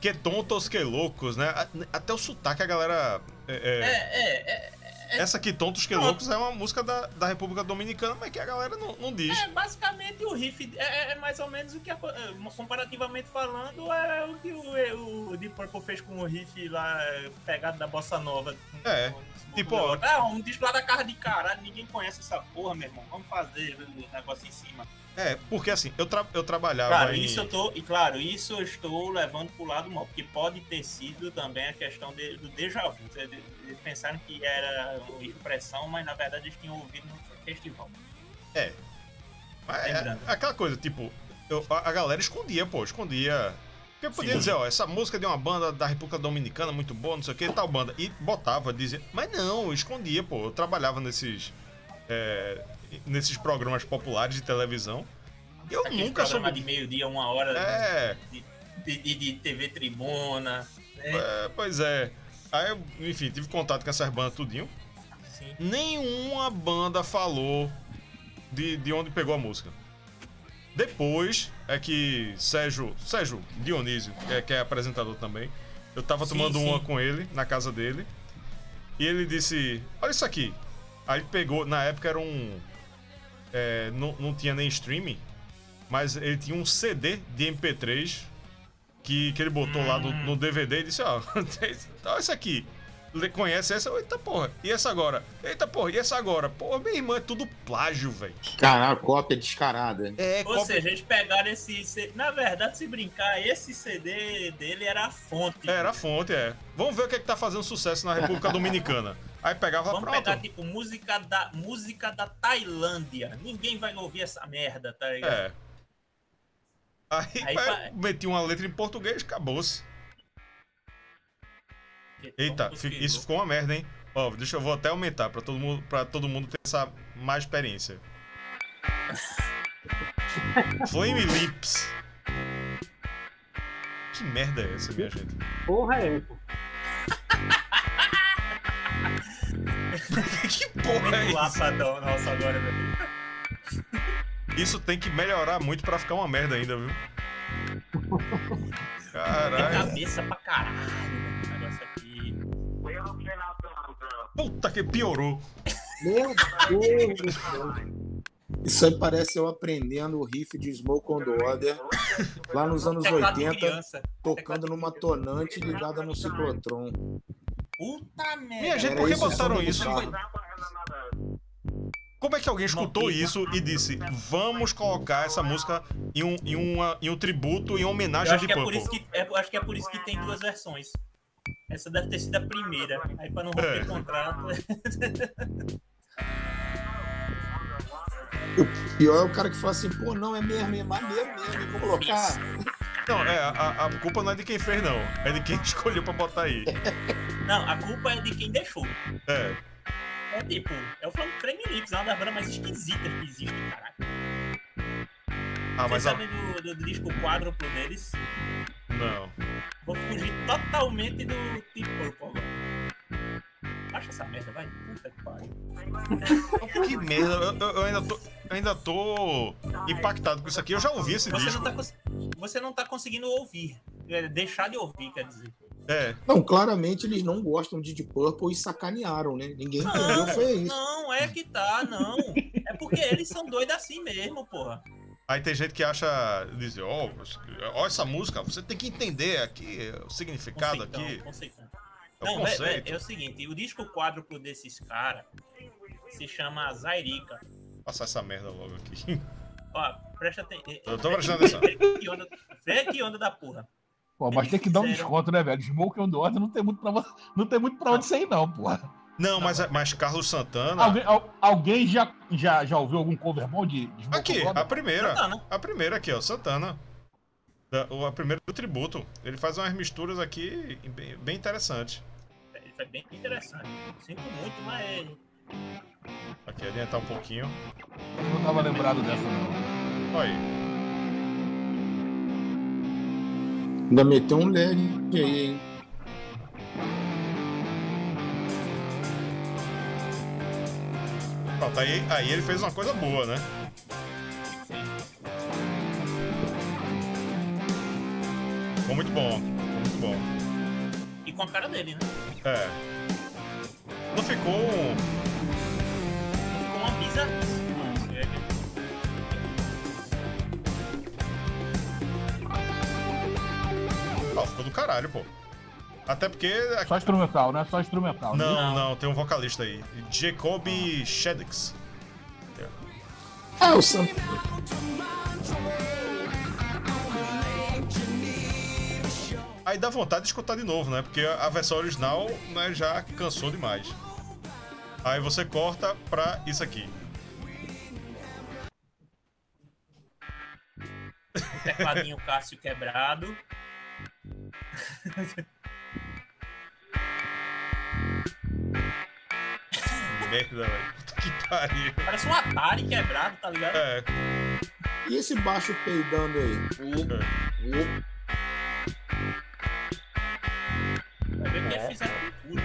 Que tontos, que loucos, né? Até o sotaque a galera. é- É, é- é, é, Essa aqui, Tontos que. Loucos, é uma música da, da República Dominicana, mas que a galera não, não diz. É, basicamente o riff é, é mais ou menos o que, a- é, comparativamente falando, é o que o, o Deep Purple fez com o riff lá, é, pegado da bossa nova. É, tipo, ó. Ah, um disco lá da casa de caralho, ninguém conhece essa porra, meu irmão. Vamos fazer o negócio em cima. É, porque assim, eu, tra- eu trabalhava Claro, em. isso eu tô, e claro, isso eu estou levando pro lado mal, porque pode ter sido também a questão de- do déjà vu. Eles pensaram que era uma expressão, mas na verdade eles tinham ouvido no festival. Mas é, lembrando. aquela coisa, tipo, eu- a, a galera escondia, pô, escondia. Porque podia Sim. dizer, ó, essa música é de uma banda da República Dominicana muito boa, não sei o que, tal banda. E botava, dizia. Mas não, escondia, pô. Eu trabalhava nesses. é, nesses programas populares de televisão. Eu Aquele nunca soube. de meio-dia, uma hora É, de, de- de TV Tribuna. né? é, pois é. Aí, eu, enfim, tive contato com essas bandas tudinho. Sim. Nenhuma banda falou de, de onde pegou a música. Depois é que Sérgio, Sérgio Dionísio, que é, que é apresentador também, eu tava Sim, tomando sim. uma com ele, na casa dele, e ele disse: Olha isso aqui. Aí pegou, na época era um. É, não, não tinha nem streaming, mas ele tinha um CD de MP3 que, que ele botou lá no, Hum. no DVD e disse: Ó, olha isso aqui. Le- Conhece essa? Eita porra. E essa agora? Eita porra, e essa agora? Porra, minha irmã, é tudo plágio, velho. Caralho, cópia descarada. É, Ou cópia- seja, eles pegaram esse. Na verdade, se brincar, esse CD dele era a fonte. Era a fonte, é. Vamos ver o que, é que tá fazendo sucesso na República Dominicana. Aí pegava Vamos pronto. pegar, tipo, música da, música da Tailândia. Ninguém vai ouvir essa merda, tá ligado? É. Aí, Aí vai- meti uma letra em português, acabou-se. Eita, fi- que- isso ficou uma merda, hein? Ó, deixa eu vou até aumentar pra todo mundo, pra todo mundo ter essa mais experiência. Flame Lips. Que merda é essa, minha gente? Porra, é, pô. que porra é isso? nosso agora, meu amigo. Isso tem que melhorar muito pra ficar uma merda ainda, viu? Caralho. cabeça pra caralho, né? Esse negócio aqui. Puta que piorou. Meu Deus do céu. Isso aí parece eu aprendendo o riff de Smoke on the Water lá nos anos Teclado de 80, criança. tocando numa tonante ligada no ciclotron. Puta merda. Minha gente, por que botaram isso? carro. Como é que alguém escutou isso e disse: vamos colocar essa música em um, em uma, em um tributo, em Eu homenagem a acho, Deep é por Purple? isso que, é, eu acho que é por isso que tem duas versões. Essa deve ter sido a primeira. Aí pra não romper É. contrato. O pior é o cara que fala assim, pô, não, é mesmo, é maneiro mesmo, vou colocar. Não, é, a, a culpa não é de quem fez, não. É de quem escolheu pra botar aí. Não, a culpa é de quem deixou. É. É tipo, é o Flame Lips, é uma das bandas mais esquisitas que existe, caralho. Ah, Vocês mas a... sabem do, do disco quádruplo deles? Não. Vou fugir totalmente do Deep Purple agora. Baixa essa merda, vai. Puta que pariu. Que merda, eu, eu- eu ainda tô, eu ainda tô impactado com isso aqui. Eu já ouvi esse Você disco. não, tá cons- você não tá conseguindo ouvir. É, deixar de ouvir, quer dizer. É. Não, claramente eles não gostam de Deep Purple e sacanearam, né? Ninguém entendeu, foi isso. Não, é que tá, não. É porque eles são doidos assim mesmo, porra. Aí tem gente que acha, diz, ó, ó essa música, você tem que entender aqui o significado Conceitão, aqui. conceitão. É o Não, é, é, é o seguinte, o disco quádruplo desses caras se chama Zairica. Passar essa merda logo aqui. Ó, presta atenção. Eu tô prestando atenção. Vê que onda, da porra. Pô, mas tem que dar um Fizeram- desconto, né, velho? Smoke on the Water não tem muito pra, não tem muito pra onde sair, não, porra. Não, mas, mas Carlos Santana. Alguém, al- alguém já, já, já ouviu algum cover bom de, de Smoke Aqui, on the a primeira. Santana. A primeira aqui, ó, Santana. Da- o- A primeira do tributo. Ele faz umas misturas aqui bem, bem interessantes. Ele foi bem interessante. Sinto muito, mas. Aqui, adiantar um pouquinho. Eu não tava lembrado dessa, não. Olha aí. Ainda meteu um LED aí, hein? Pronto, aí, aí ele fez uma coisa boa, né? Ficou muito bom. Ficou muito bom. E com a cara dele, né? É. Não ficou. um- É, Ah, ficou do caralho, pô. Até porque. Só instrumental, né? Só instrumental. né? Não, não, tem um vocalista aí. Jacob Shedix. Ah, o Sam. Aí dá vontade de escutar de novo, né? Porque a versão original né, já cansou demais. Aí você corta pra isso aqui. Tecladinho Cássio quebrado. Merda, velho. Puta que pariu. Parece um Atari quebrado, tá ligado? É, E esse baixo peidando aí? Vai ver que eles fizeram com tudo.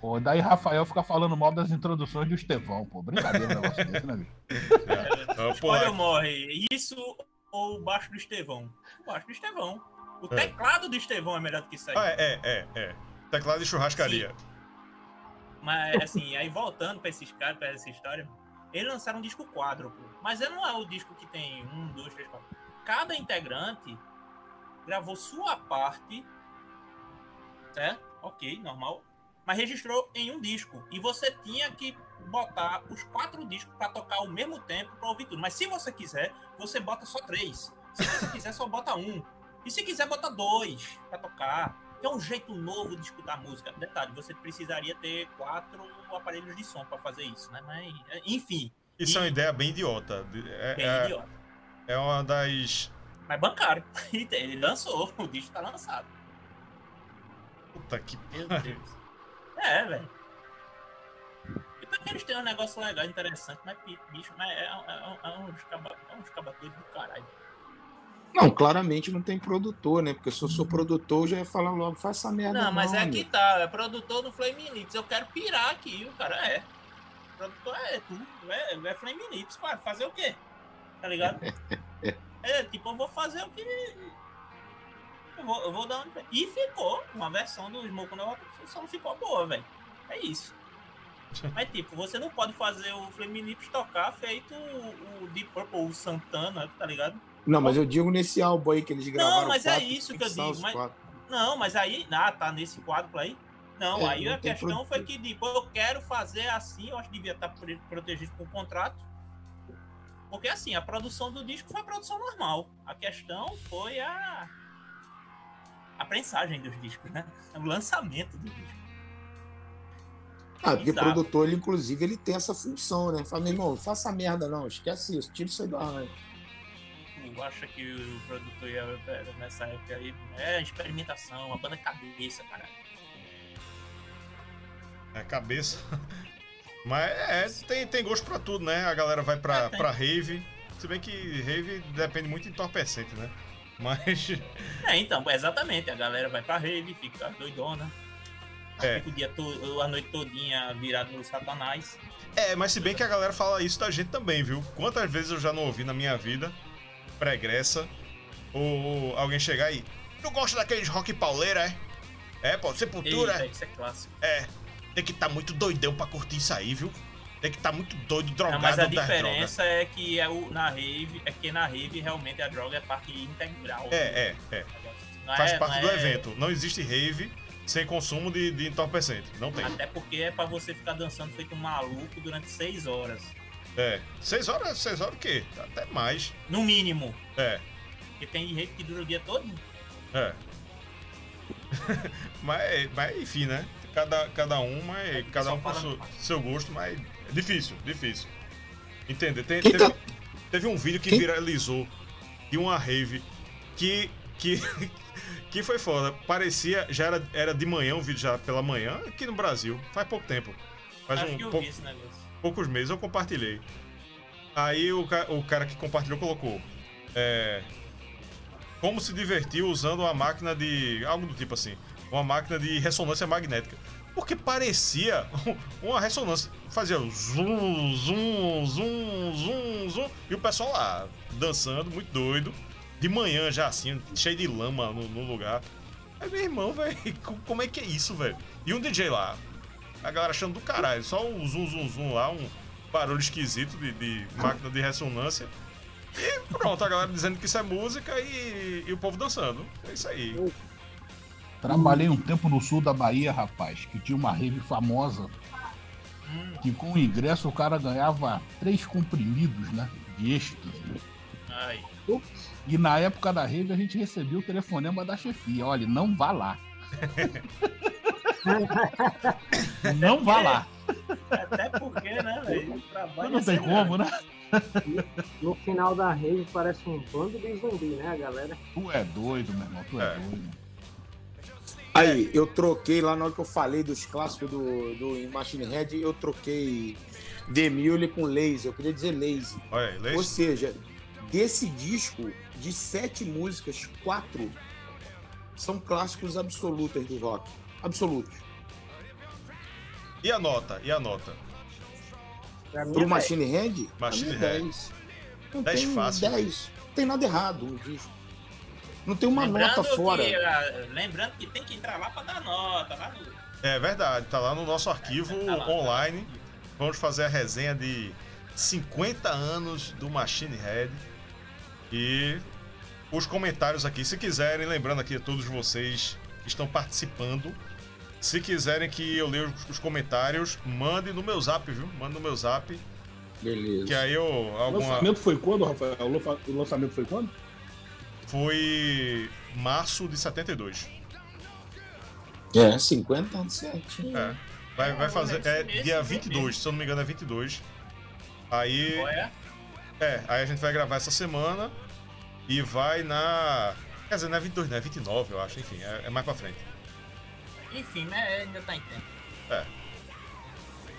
Pô, daí Rafael fica falando mal das introduções do Estevão, pô. Brincadeira um negócio desse, né, bicho? Ah, Escolha ou porra. morre. Isso ou o baixo do Estevão? O baixo do Estevão. O É. teclado do Estevão é melhor do que isso aí. Ah, é, é, é, é. Teclado de churrascaria. Mas assim, aí voltando pra esses caras, pra essa história, eles lançaram um disco quádruplo. Mas não é o disco que tem um, dois, três, quatro. Cada integrante gravou sua parte, certo? Ok, normal. Mas registrou em um disco. E você tinha que botar os quatro discos pra tocar ao mesmo tempo pra ouvir tudo. Mas se você quiser, você bota só três. Se você quiser, só bota um. E se quiser, bota dois pra tocar. Que é um jeito novo de escutar música. Detalhe, você precisaria ter quatro aparelhos de som pra fazer isso, né? Mas, enfim, Isso é uma ideia bem idiota. É, bem é, idiota. é uma das. Mas bancário. Ele lançou, o disco tá lançado. Puta que Meu. Deus. É, velho. Que eles têm um negócio legal, interessante, mas bicho, mas é, é, é, um é um escabadouro do caralho. Não, claramente não tem produtor, né? Porque se eu sou produtor, eu já ia falar logo, faz essa merda. Não, mas é amigo. que tá, é produtor do Flame Lips. Eu quero pirar aqui, o cara é. Produtor é tu, é, é Flame Lips, cara. Fazer o quê? Tá ligado? É, tipo, eu vou fazer o que. Eu vou, eu vou dar um. E ficou uma versão do Smoke the Water, só não ficou boa, velho. É isso. Mas, tipo, você não pode fazer o Flame Lips tocar feito o, o Deep Purple, o Santana, tá ligado? Não, mas eu digo nesse álbum aí que eles gravaram. mas é quatro, isso tem que eu digo, mas-. Não, mas aí, ah, tá nesse quadro aí. Não, É, aí não a questão foi que depois eu quero fazer assim, eu acho que devia estar pre- protegido com o contrato. Porque assim, a produção do disco foi a produção normal. A questão foi a a prensagem dos discos, né? O lançamento do disco. Ah, porque o Exato. produtor, ele, inclusive, ele tem essa função, né? Fala, meu irmão, faça merda não, esquece isso, tira isso aí do arranjo. tu acha que o produtor ia nessa época aí? É experimentação, uma banda cabeça, cara. É cabeça. Mas é, tem, tem gosto pra tudo, né? A galera vai pra, É, tem. pra rave. Se bem que rave depende muito de entorpecente, né? Mas. É, então, exatamente. A galera vai pra rave, fica doidona. É. Fica o dia todo, a noite todinha virado no satanás. É, mas se bem que a galera fala isso da gente também, viu? Quantas vezes eu já não ouvi na minha vida, pregressa, ou alguém chegar aí. Tu gosta daqueles rock pauleira, é? É, pô, sepultura, Eita, é? isso é clássico. É. Tem que estar muito doidão pra curtir isso aí, viu? Tem que estar muito doido, drogado Não, mas a diferença é que é o, na rave, é que na rave realmente a droga é parte integral. É, é, é. Não Faz é- parte do é- evento. Não existe rave sem consumo de, de entorpecente. Não tem. Até porque é pra você ficar dançando feito um maluco durante seis horas. É. Seis horas, seis horas o quê? Até mais. No mínimo. É, Porque tem rave que dura o dia todo. é. mas, mas enfim, né? Cada, cada um, mas É cada um com seu, seu gosto, mas é difícil, difícil. Entender? Tem- teve, tá- teve um vídeo que Quem- viralizou de uma rave que, que, que foi foda. Parecia, já era, era de manhã, um vídeo já pela manhã, aqui no Brasil, faz pouco tempo. Faz Acho um que eu pouco, vi esse negócio. poucos meses eu compartilhei. Aí o, o cara que compartilhou colocou. É, como se divertir usando uma máquina de. algo do tipo assim. Uma máquina de ressonância magnética. Porque parecia uma ressonância. Fazia zum, zum, zum, zum, zum. E o pessoal lá, dançando, muito doido. De manhã já assim, cheio de lama no, no lugar. Aí, meu irmão, velho, como é que é isso, velho? E um DJ lá, a galera achando do caralho. Só um zum, zum, zum lá, um barulho esquisito de, de máquina de ressonância. E pronto, a galera dizendo que isso é música e, e o povo dançando. É isso aí. Trabalhei um tempo no sul da Bahia, rapaz, que tinha uma rave famosa que com o ingresso o cara ganhava três comprimidos, né? De êxtase. ai. E na época da rave a gente recebia o telefonema da chefia. Olha, não vá lá. não vá lá. Até porque, né, velho? Não tem ser como, né? No final da rave parece um bando de zumbi, né, galera? Tu é doido, meu irmão. Tu é, É. doido. Aí, eu troquei lá na hora que eu falei dos clássicos do, do Machine Head, eu troquei Demille com Lazy. Eu queria dizer Lazy. Olha aí, Ou seja, desse disco, de sete músicas, quatro são clássicos absolutos do rock. Absolutos. E a nota? E a nota? Pro é Machine Head, Machine é Head. 10. Não 10 tem fácil. 10. Não tem nada errado no disco. Não tem uma lembrando nota fora. Que, ah, lembrando que tem que entrar lá pra dar nota. Lá no... É verdade, tá lá no nosso arquivo Tá lá, tá lá. online. Vamos fazer a resenha de 50 anos do Machine Head. E os comentários aqui, se quiserem, lembrando aqui a todos vocês que estão participando, se quiserem que eu leia os- os comentários, mande no meu zap, viu? Mande no meu zap, Beleza. que aí eu O alguma lançamento foi quando, Rafael? O lança- O lançamento foi quando? foi março de 72. É, 50 anos certinho. É. Vai, vai fazer. É dia esse 22, mês. se eu não me engano, é 22. Aí. Qual é? É, aí a gente vai gravar essa semana e vai na. Quer dizer, não é 22, não é 29, eu acho, enfim, é, é mais pra frente. Enfim, né? Ainda tá em tempo.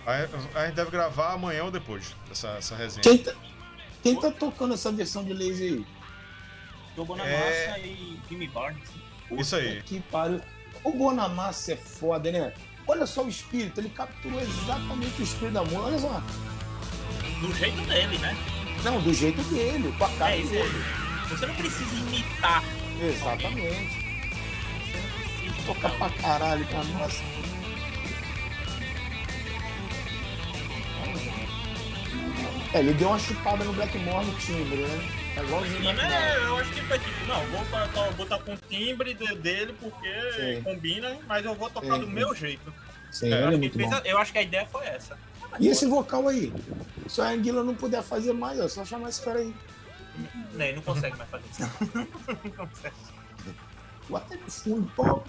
Aí a gente deve gravar amanhã ou depois, essa, essa resenha. Quem tá, quem tá tocando essa versão de Lazy aí? Tô Bonamassa É. e Jimmy Barnes. Isso aí. Que pariu. O Bonamassa é foda, né? Olha só o espírito, ele capturou exatamente o espírito da música. Olha só. Do jeito dele, né? Não, do jeito dele, com a cara É dele. Você não precisa imitar. Exatamente. Você não precisa Toca pra caralho pra nós. É, ele deu uma chupada no Blackmore no timbre, né? É igualzinho né? Eu acho que foi tipo, não, vou botar, botar com o timbre de- dele porque Sim. combina, mas eu vou tocar Sim. do meu jeito. Sim, É, ele é muito fez bom. a- eu acho que a ideia foi essa. E esse vocal aí? Se a Anguila não puder fazer mais, é só chamar esse cara aí. Né, Ele não consegue mais fazer isso. não consegue. Bota ele no fundo, pô.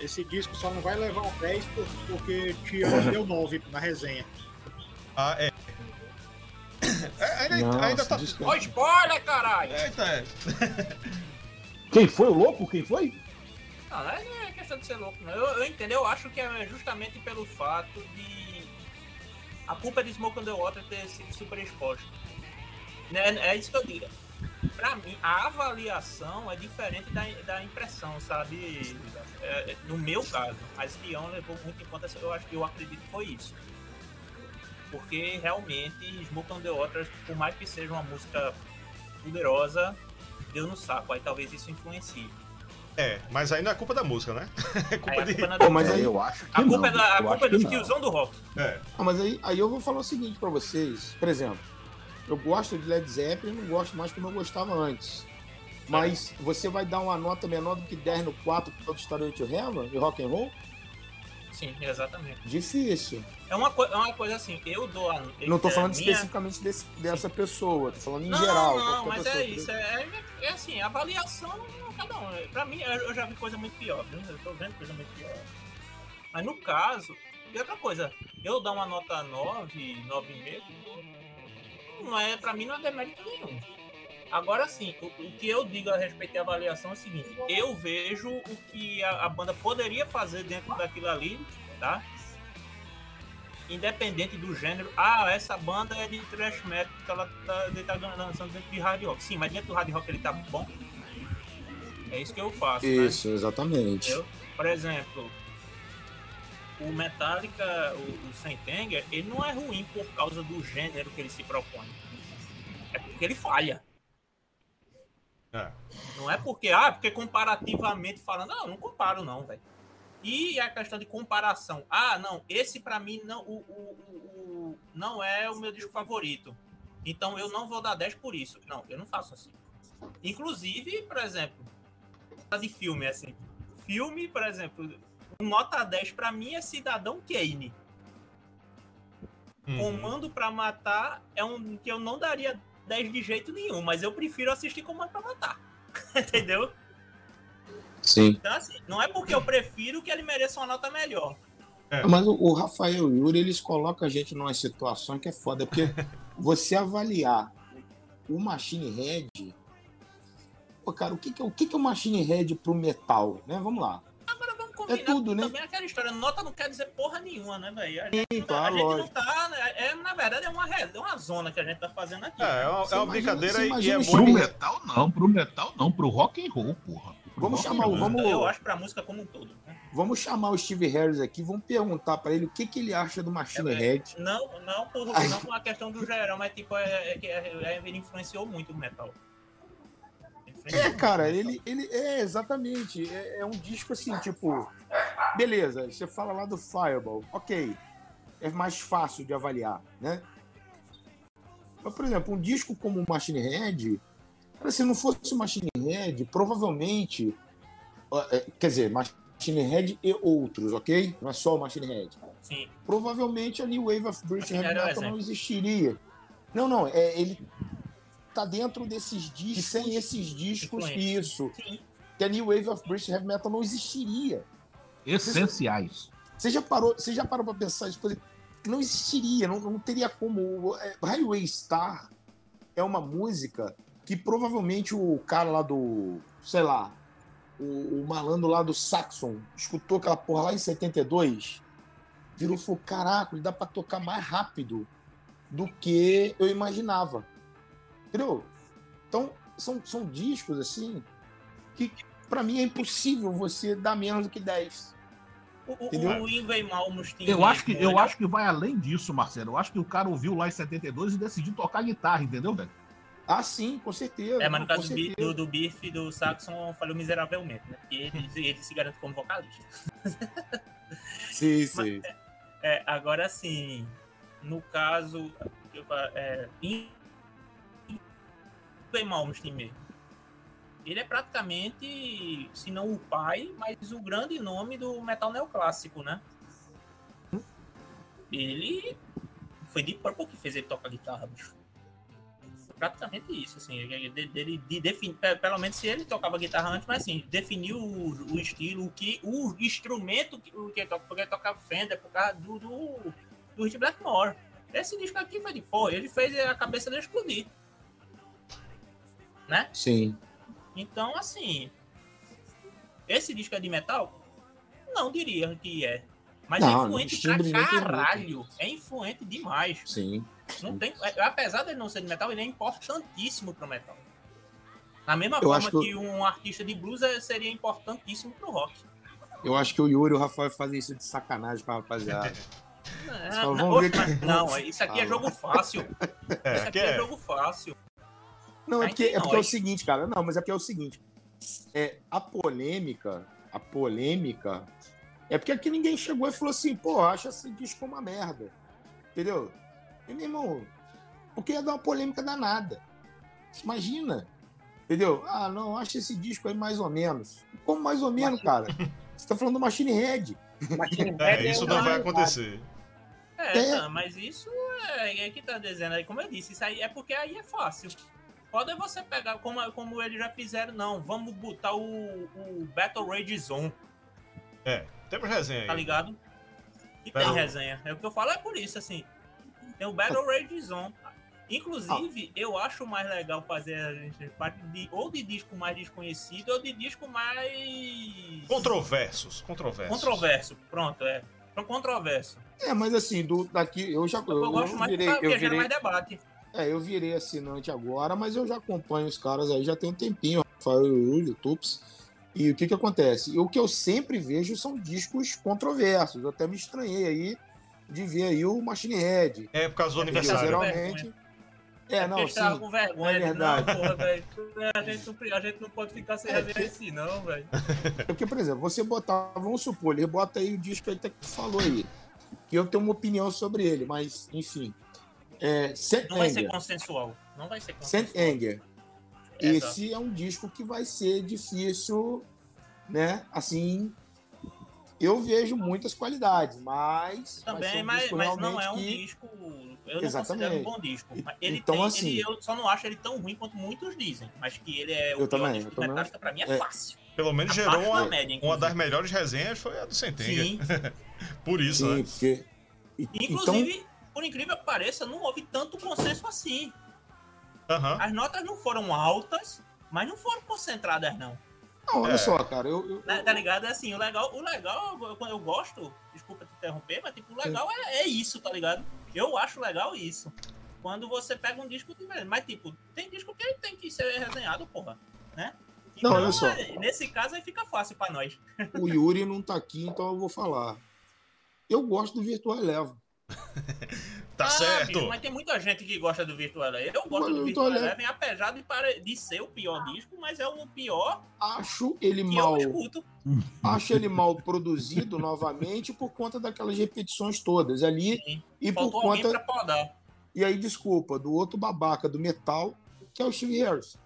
Esse disco só não vai levar um 10 por- porque Tiana deu 9 na resenha. Ah, é. É, Ainda Nossa, ainda tá. Ó, spoiler, caralho! Eita, é. Quem foi o louco? Quem foi? Não, de ser louco. Eu, eu entendo, eu acho que é justamente pelo fato de. A culpa de Smoke on the Water ter sido super exposto. Né, É, isso que eu digo. Pra mim, a avaliação é diferente da, da impressão, sabe? É, é, no meu caso, a espião levou muito em conta, eu acho que eu acredito que foi isso. Porque realmente Smoke on the Water, por mais que seja uma música poderosa, deu no saco. Aí talvez isso influencie. É, mas aí não é culpa da música, né? É Aí culpa a de. culpa não é Pô, mas aí- eu acho que A culpa não. é, da, a culpa é não. tiozão do rock. É. Ah, mas aí, aí eu vou falar o seguinte pra vocês. Por exemplo, eu gosto de Led Zeppelin, não gosto mais como eu gostava antes. Mas você vai dar uma nota menor do que 10 no 4 para o Starway to Heaven e Rock and Roll? Sim, exatamente. Difícil. É uma, é uma coisa assim, eu dou a. Não tô é, falando minha- especificamente desse- dessa pessoa, tô falando em Não, geral. não, qualquer mas é isso. É, é, é assim, avaliação cada um. Pra mim, eu eu já vi coisa muito pior, viu? Eu tô vendo coisa muito pior. Mas no caso, e outra coisa, eu dar uma nota 9, 9,5, não é, pra mim não é demérito nenhum. Agora sim, o, o que eu digo a respeito da avaliação é o seguinte, eu vejo o que a, a banda poderia fazer dentro daquilo ali, tá? Independente do gênero, ah, essa banda é de thrash metal, ela tá, ele tá lançando dentro de hard rock. Sim, mas dentro do hard rock ele tá bom. É isso que eu faço, né? Isso, exatamente. Entendeu? Por exemplo, o Metallica, o, o Sentenger, ele não é ruim por causa do gênero que ele se propõe. É porque ele falha. É. Não é porque, ah, porque comparativamente falando, não, não comparo não, velho. E a questão de comparação, ah, não, esse pra mim não, o, o- o- o- não é o meu disco favorito. Então eu não vou dar 10 por isso. Não, eu não faço assim. Inclusive, por exemplo, de filme, assim. Filme, por exemplo, um nota 10 pra mim é Cidadão Kane. Uhum. Comando pra Matar é um que eu não daria 10 de jeito nenhum, mas eu prefiro assistir Comando pra Matar. Entendeu? Sim. Então, assim, não é porque eu prefiro que ele mereça uma nota melhor. Mas o, o Rafael e o Yuri, eles colocam a gente numa situação que é foda, porque você avaliar o Machine Head. Pô, cara, o que, que, é, o que, que é o Machine Head pro metal? Né? Vamos lá. Agora vamos combinar tudo, né? também aquela história. Nota não quer dizer porra nenhuma, né, velho? A gente, Sim, não- claro, a gente não tá. né, É, na verdade, é uma, é uma zona que a gente tá fazendo aqui. É, é uma, é uma imagina- brincadeira você e- é o Pro muito. metal não, pro metal não, pro rock and roll, porra. Pro Vamos chamar o- vamos- Eu acho pra música como um todo. né? Vamos chamar o Steve Harris aqui, vamos perguntar pra ele o que, que ele acha do Machine É, Head. Não, não, por, não por uma questão do geral, mas tipo, é, é que é- é- ele influenciou muito o metal. É, cara, ele, ele é exatamente. É, é um disco assim, tipo. Beleza, você fala lá do Fireball, ok. É mais fácil de avaliar, né? Mas, por exemplo, um disco como o Machine Head, cara, se não fosse o Machine Head, provavelmente. é, Quer dizer, Machine Head e outros, ok? Não é só o Machine Head. Sim. Provavelmente a New Wave of British Heavy é Metal não existiria. Não, não, é, ele tá dentro desses discos, sem esses discos, Influência. isso. Sim. Que a New Wave of British Heavy Metal não existiria. Essenciais. Você já parou, você já parou pra pensar que Não existiria, não, não teria como. é, Highway Star é uma música que provavelmente o cara lá do, sei lá, o, o malandro lá do Saxon escutou aquela porra lá em 72, virou e falou: caraca, dá pra tocar mais rápido do que eu imaginava. Entendeu? Então, são, são discos assim que pra mim é impossível você dar menos do que 10. O, o, Entendeu? o Ingve Malmsteen Eu acho, que, mesmo, eu acho que vai além disso, Marcelo. Eu acho que o cara ouviu lá em 72 e decidiu tocar guitarra, entendeu, velho? Ah, sim, com certeza. É, mas no caso do, certeza. do, do Biff e do Saxon falhou miseravelmente, né? Porque ele, ele se garante como vocalista. Sim, sim. É, agora sim, no caso. fa- É, Ingve Malmsteen mesmo. Ele é praticamente, se não o pai, mas o grande nome do metal neoclássico, né? Ele foi Deep Purple que fez ele tocar guitarra, bicho. Praticamente isso, assim, ele- de- dele de, pelo menos se ele tocava guitarra antes, mas assim, definiu o, o estilo, o que o instrumento que, o que ele toca, porque ele tocava Fender por causa do do, do Hit Blackmore. Esse disco aqui foi de porra, ele fez a cabeça dele explodir. Né? Sim. Então, assim. Esse disco é de metal? Não diria que é. Mas Não, é influente pra não caralho. É influente demais. Sim. Não tem, apesar dele não ser de metal, ele é importantíssimo pro metal. Da mesma Eu forma acho que que um artista de blues é- seria importantíssimo pro rock. Eu acho que o Yuri e o Rafael fazem isso de sacanagem com a rapaziada. É, Só não, vamos ver mas que- não, isso aqui é jogo fácil. É, Isso aqui é é. jogo fácil. Não, é porque, é porque é o seguinte, cara. Não, mas é porque é o seguinte. É, a polêmica, a polêmica, é porque aqui ninguém chegou e falou assim, pô, acha esse disco uma merda. Entendeu? E, meu irmão, porque ia dar uma polêmica danada. Imagina. Entendeu? Ah, não, acho esse disco aí mais ou menos. Como mais ou menos, cara? Você tá falando do Machine Head. Machine É, Head isso não vai acontecer. É, É. não, mas isso é, é que tá dizendo aí, como eu disse, isso aí é porque aí é fácil. Pode você pegar, como, como eles já fizeram, não, vamos botar o, o Battle Rage Zone, É, temos resenha tá aí. ligado? E Battle- tem resenha. É o que eu falo, é por isso, assim. Tem o Battle Rage Zone. Inclusive, eu acho mais legal fazer a gente parte de ou de disco mais desconhecido ou de disco mais Controversos, controversos. controverso. Pronto, é. Controverso. É, mas assim, do, daqui, eu já Eu, eu, gosto mais virei, porque eu gera virei, mais debate. É, eu virei assinante agora, mas eu já acompanho os caras aí já tem um tempinho, Rafael Yuri, Tups. E o que que acontece? O que eu sempre vejo são discos controversos. Eu até me estranhei aí de ver aí o Machine Head. É por causa do Porque aniversário. geralmente. É, Porque não, sim. com vergonha. é de, verdade. Não, porra, velho. A gente, não, a gente não pode ficar sem É, porque- assim, não, velho. Porque, por exemplo, você botar, vamos supor, ele bota aí o disco aí que tu falou aí. Que eu tenho uma opinião sobre ele, mas, enfim. É, Saint Não vai ser Anger. consensual. Não vai ser Saint consensual. Anger. Exato. Esse é um disco que vai ser difícil, né? Assim, eu vejo muitas qualidades, mas Também, um mas, mas não é um que- disco. Eu não Exatamente. considero um bom disco. Ele Então, tem, assim- ele- eu só não acho ele tão ruim quanto muitos dizem. Mas que ele é o Eu pior também, disco eu também Metallica, pra mim é, É. fácil. Pelo menos gerou Abaixo da uma, média, uma das melhores resenhas foi a do Sentenga. Sim. Por isso, Sim, né? porque. e- Então, Inclusive, por incrível que pareça, não houve tanto consenso assim. Aham. As notas não foram altas, mas não foram concentradas, não. não, olha É. só, cara, eu. eu- Né, Tá ligado? É assim, o legal, o legal, eu, eu gosto, desculpa te interromper, mas tipo, o legal é, é isso, tá ligado? Eu acho legal isso. Quando você pega um disco diferente. Mas, tipo, tem disco que tem que ser resenhado, porra. Né? Não, olha só. é, nesse caso aí fica fácil pra nós. o Yuri não tá aqui, então eu vou falar. Eu gosto do Virtual Eleven. Tá Ah, certo. bicho, mas tem muita gente que gosta do Virtual Eleven. Eu gosto Mas do Virtual. Eleven, apesar de, de ser o pior disco, mas é o pior Acho ele que mal. eu escuto. Acho ele mal produzido novamente por conta daquelas repetições todas ali Sim. e por Faltou alguém conta pra podar. e aí desculpa do outro babaca do metal que é o Steve Harris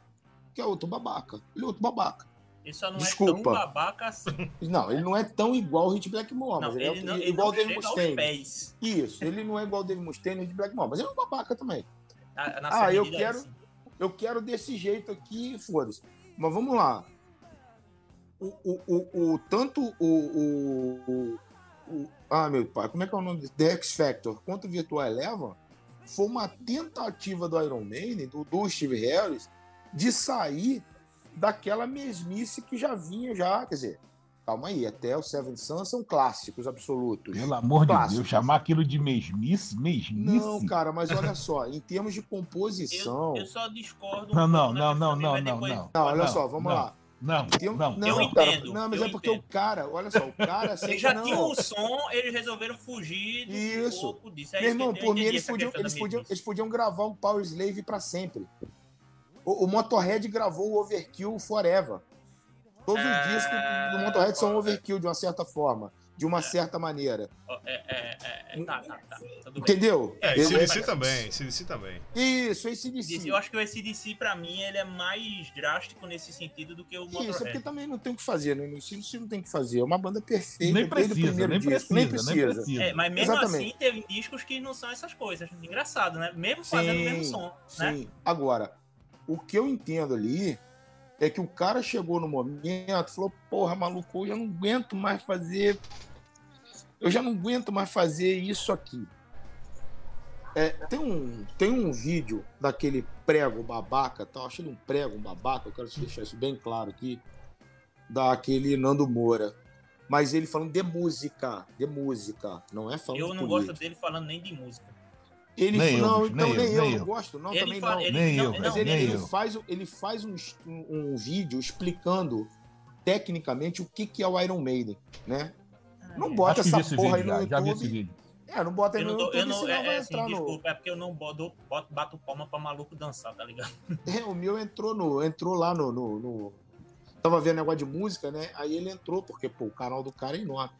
que é outro babaca ele é outro babaca Ele só não é Desculpa. tão babaca assim. não ele não é tão igual o Hit Blackmore Não, mas ele, ele é não, ele igual não o Dave Mustaine isso ele não é igual o Dave Mustaine e o Hit Blackmore mas ele é um babaca também Na, na Ah, eu medida, quero- assim. eu quero desse jeito aqui, foda-se. Mas vamos lá. O, o, o, o- tanto o, o, o- o- Ah, meu pai, como é que é o nome desse? The X Factor quanto o Virtual Eleven foi uma tentativa do Iron Maiden, do, do Steve Harris, de sair daquela mesmice que já vinha já, quer dizer, calma aí, até o Seven Sons são clássicos absolutos. Pelo amor de Clássico. Deus, chamar aquilo de mesmice? Mesmice? Não, cara, mas olha só, em termos de composição. Eu, eu só discordo. Não, um não, não, não, não, não, não. Não, olha Não, só, vamos não. lá. Não, um- não. não, Eu cara, entendo, não, mas é porque entendo. o cara, olha só, o cara sempre Eles já não. tinham o som, eles resolveram fugir do Isso. pouco disso. É Meu irmão, por mim eles podiam, eles, podiam, eles podiam gravar o Power Slave pra sempre. O, o Motorhead gravou o Overkill Forever. Todos É, os discos do Motorhead são é. overkill de uma certa forma, de uma certa maneira. É, é, é, é, tá, tá, tá. Tudo bem. Entendeu? É, Ele- CDC também, CDC também. Isso, esse Esse- DC. Eu acho que o ACDC, pra mim, ele é mais drástico nesse sentido do que o Isso, é porque Motorhead. também não tem o que fazer, né? O CDC não tem o que fazer. É uma banda perfeita Nem desde o precisa, primeiro nem disco. precisa, nem nem precisa. precisa. É, mas mesmo Exatamente. assim, teve discos que não são essas coisas. Engraçado, né? Mesmo fazendo o mesmo som, né? Sim. Agora, o que eu entendo ali é que o cara chegou no momento e falou: Porra, maluco, eu já não aguento mais fazer. Eu já não aguento mais fazer isso aqui. É, tem, um, tem um vídeo daquele prego babaca, tá? Achei um prego um babaca, eu quero deixar isso bem claro aqui, daquele Nando Moura. Mas ele falando de música, de música, não é falando Eu não gosto dele falando nem de música. Ele Nem eu, não, bicho, então nem nem, eu, eu, não eu. gosto, não, Ele também fala- não. ele- Nem não, eu, Mas ele, nem ele eu. faz, ele faz um, um, um vídeo explicando tecnicamente o que, que é o Iron Maiden, né? Não bota Acho que vi essa esse porra aí vídeo no já, já vi esse YouTube. vídeo. É, não bota aí Eu no YouTube, eu não, senão é, vai é assim, entrar no... desculpa, é porque eu não boto, boto, bato palma pra maluco dançar, tá ligado? É, o meu entrou no, entrou lá no, no, no- Tava vendo negócio de música, né? Aí ele entrou, porque, pô, o canal do cara é enorme.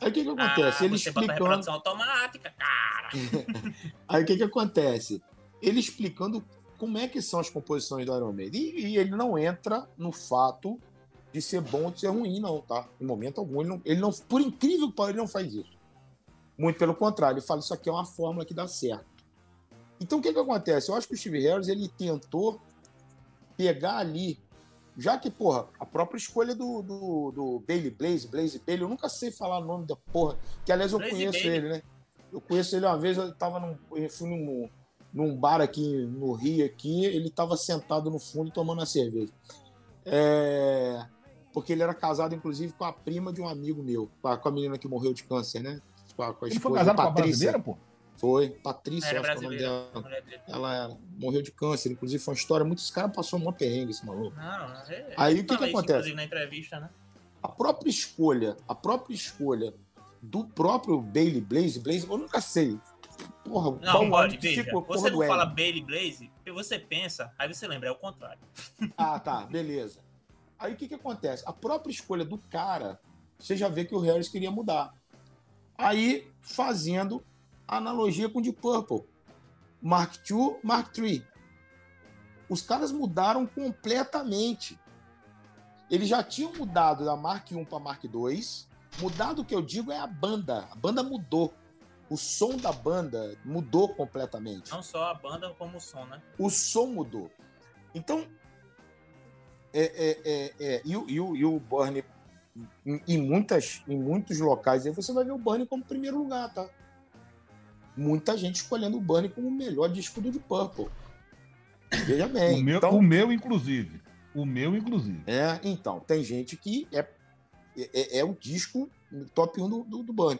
Aí o que que acontece? Ah, ele você bota explicando. reprodução automática, cara. Aí o que que acontece? Ele explicando como é que são as composições do Iron Maiden. E, e ele não entra no fato de ser bom ou de ser ruim, não, tá? Em momento algum. Ele não, ele não, por incrível que pareça, ele não faz isso. Muito pelo contrário, ele fala isso aqui é uma fórmula que dá certo. Então o que que acontece? Eu acho que o Steve Harris ele tentou pegar ali, já que, porra, a própria escolha do, do, do Bailey Blaze, Blaze Bailey, eu nunca sei falar o nome da porra, que aliás eu Blaze conheço Bailey. ele, né? Eu conheço ele uma vez, eu tava num, eu fui num, num bar aqui no Rio, aqui, ele tava sentado no fundo tomando uma cerveja. É, Porque ele era casado, inclusive, com a prima de um amigo meu, com a, com a menina que morreu de câncer, né? Com a, com a Ele foi esposa, casado com a Patrícia. brasileira, pô? Foi, Patrícia, Era acho que é o nome dela. Ela morreu de câncer, inclusive foi uma história. Muitos caras passou um perrengue, esse maluco. Não, é, Aí ele o que que isso, acontece? Inclusive na entrevista, né? A própria escolha, a própria escolha do próprio Bailey Blaze, Blaze, eu nunca sei. Porra, Não, qual pode, veja. porra Você não fala. Bailey Blaze, porque você pensa, aí você lembra, é o contrário. Ah, tá, beleza. Aí o que que acontece? A própria escolha do cara, você já vê que o Harris queria mudar. Aí, fazendo analogia com o Deep Purple. Mark II, Mark III. Os caras mudaram completamente. Eles já tinham mudado da Mark I para Mark II. Mudado o que eu digo é a banda. A banda mudou. O som da banda mudou completamente Não só a banda, como o som, né? o som mudou. Então, é, é, é, é, e, o- e o, e o Burnie, em, em muitas, em muitos locais, aí você vai ver o Burnie como primeiro lugar, tá? Muita gente escolhendo o Burnie como o melhor disco do Deep Purple. Veja bem. O meu, então, o meu, inclusive. O meu, inclusive. é, então, tem gente que é, é, é o disco top 1 do, do, do Bunny.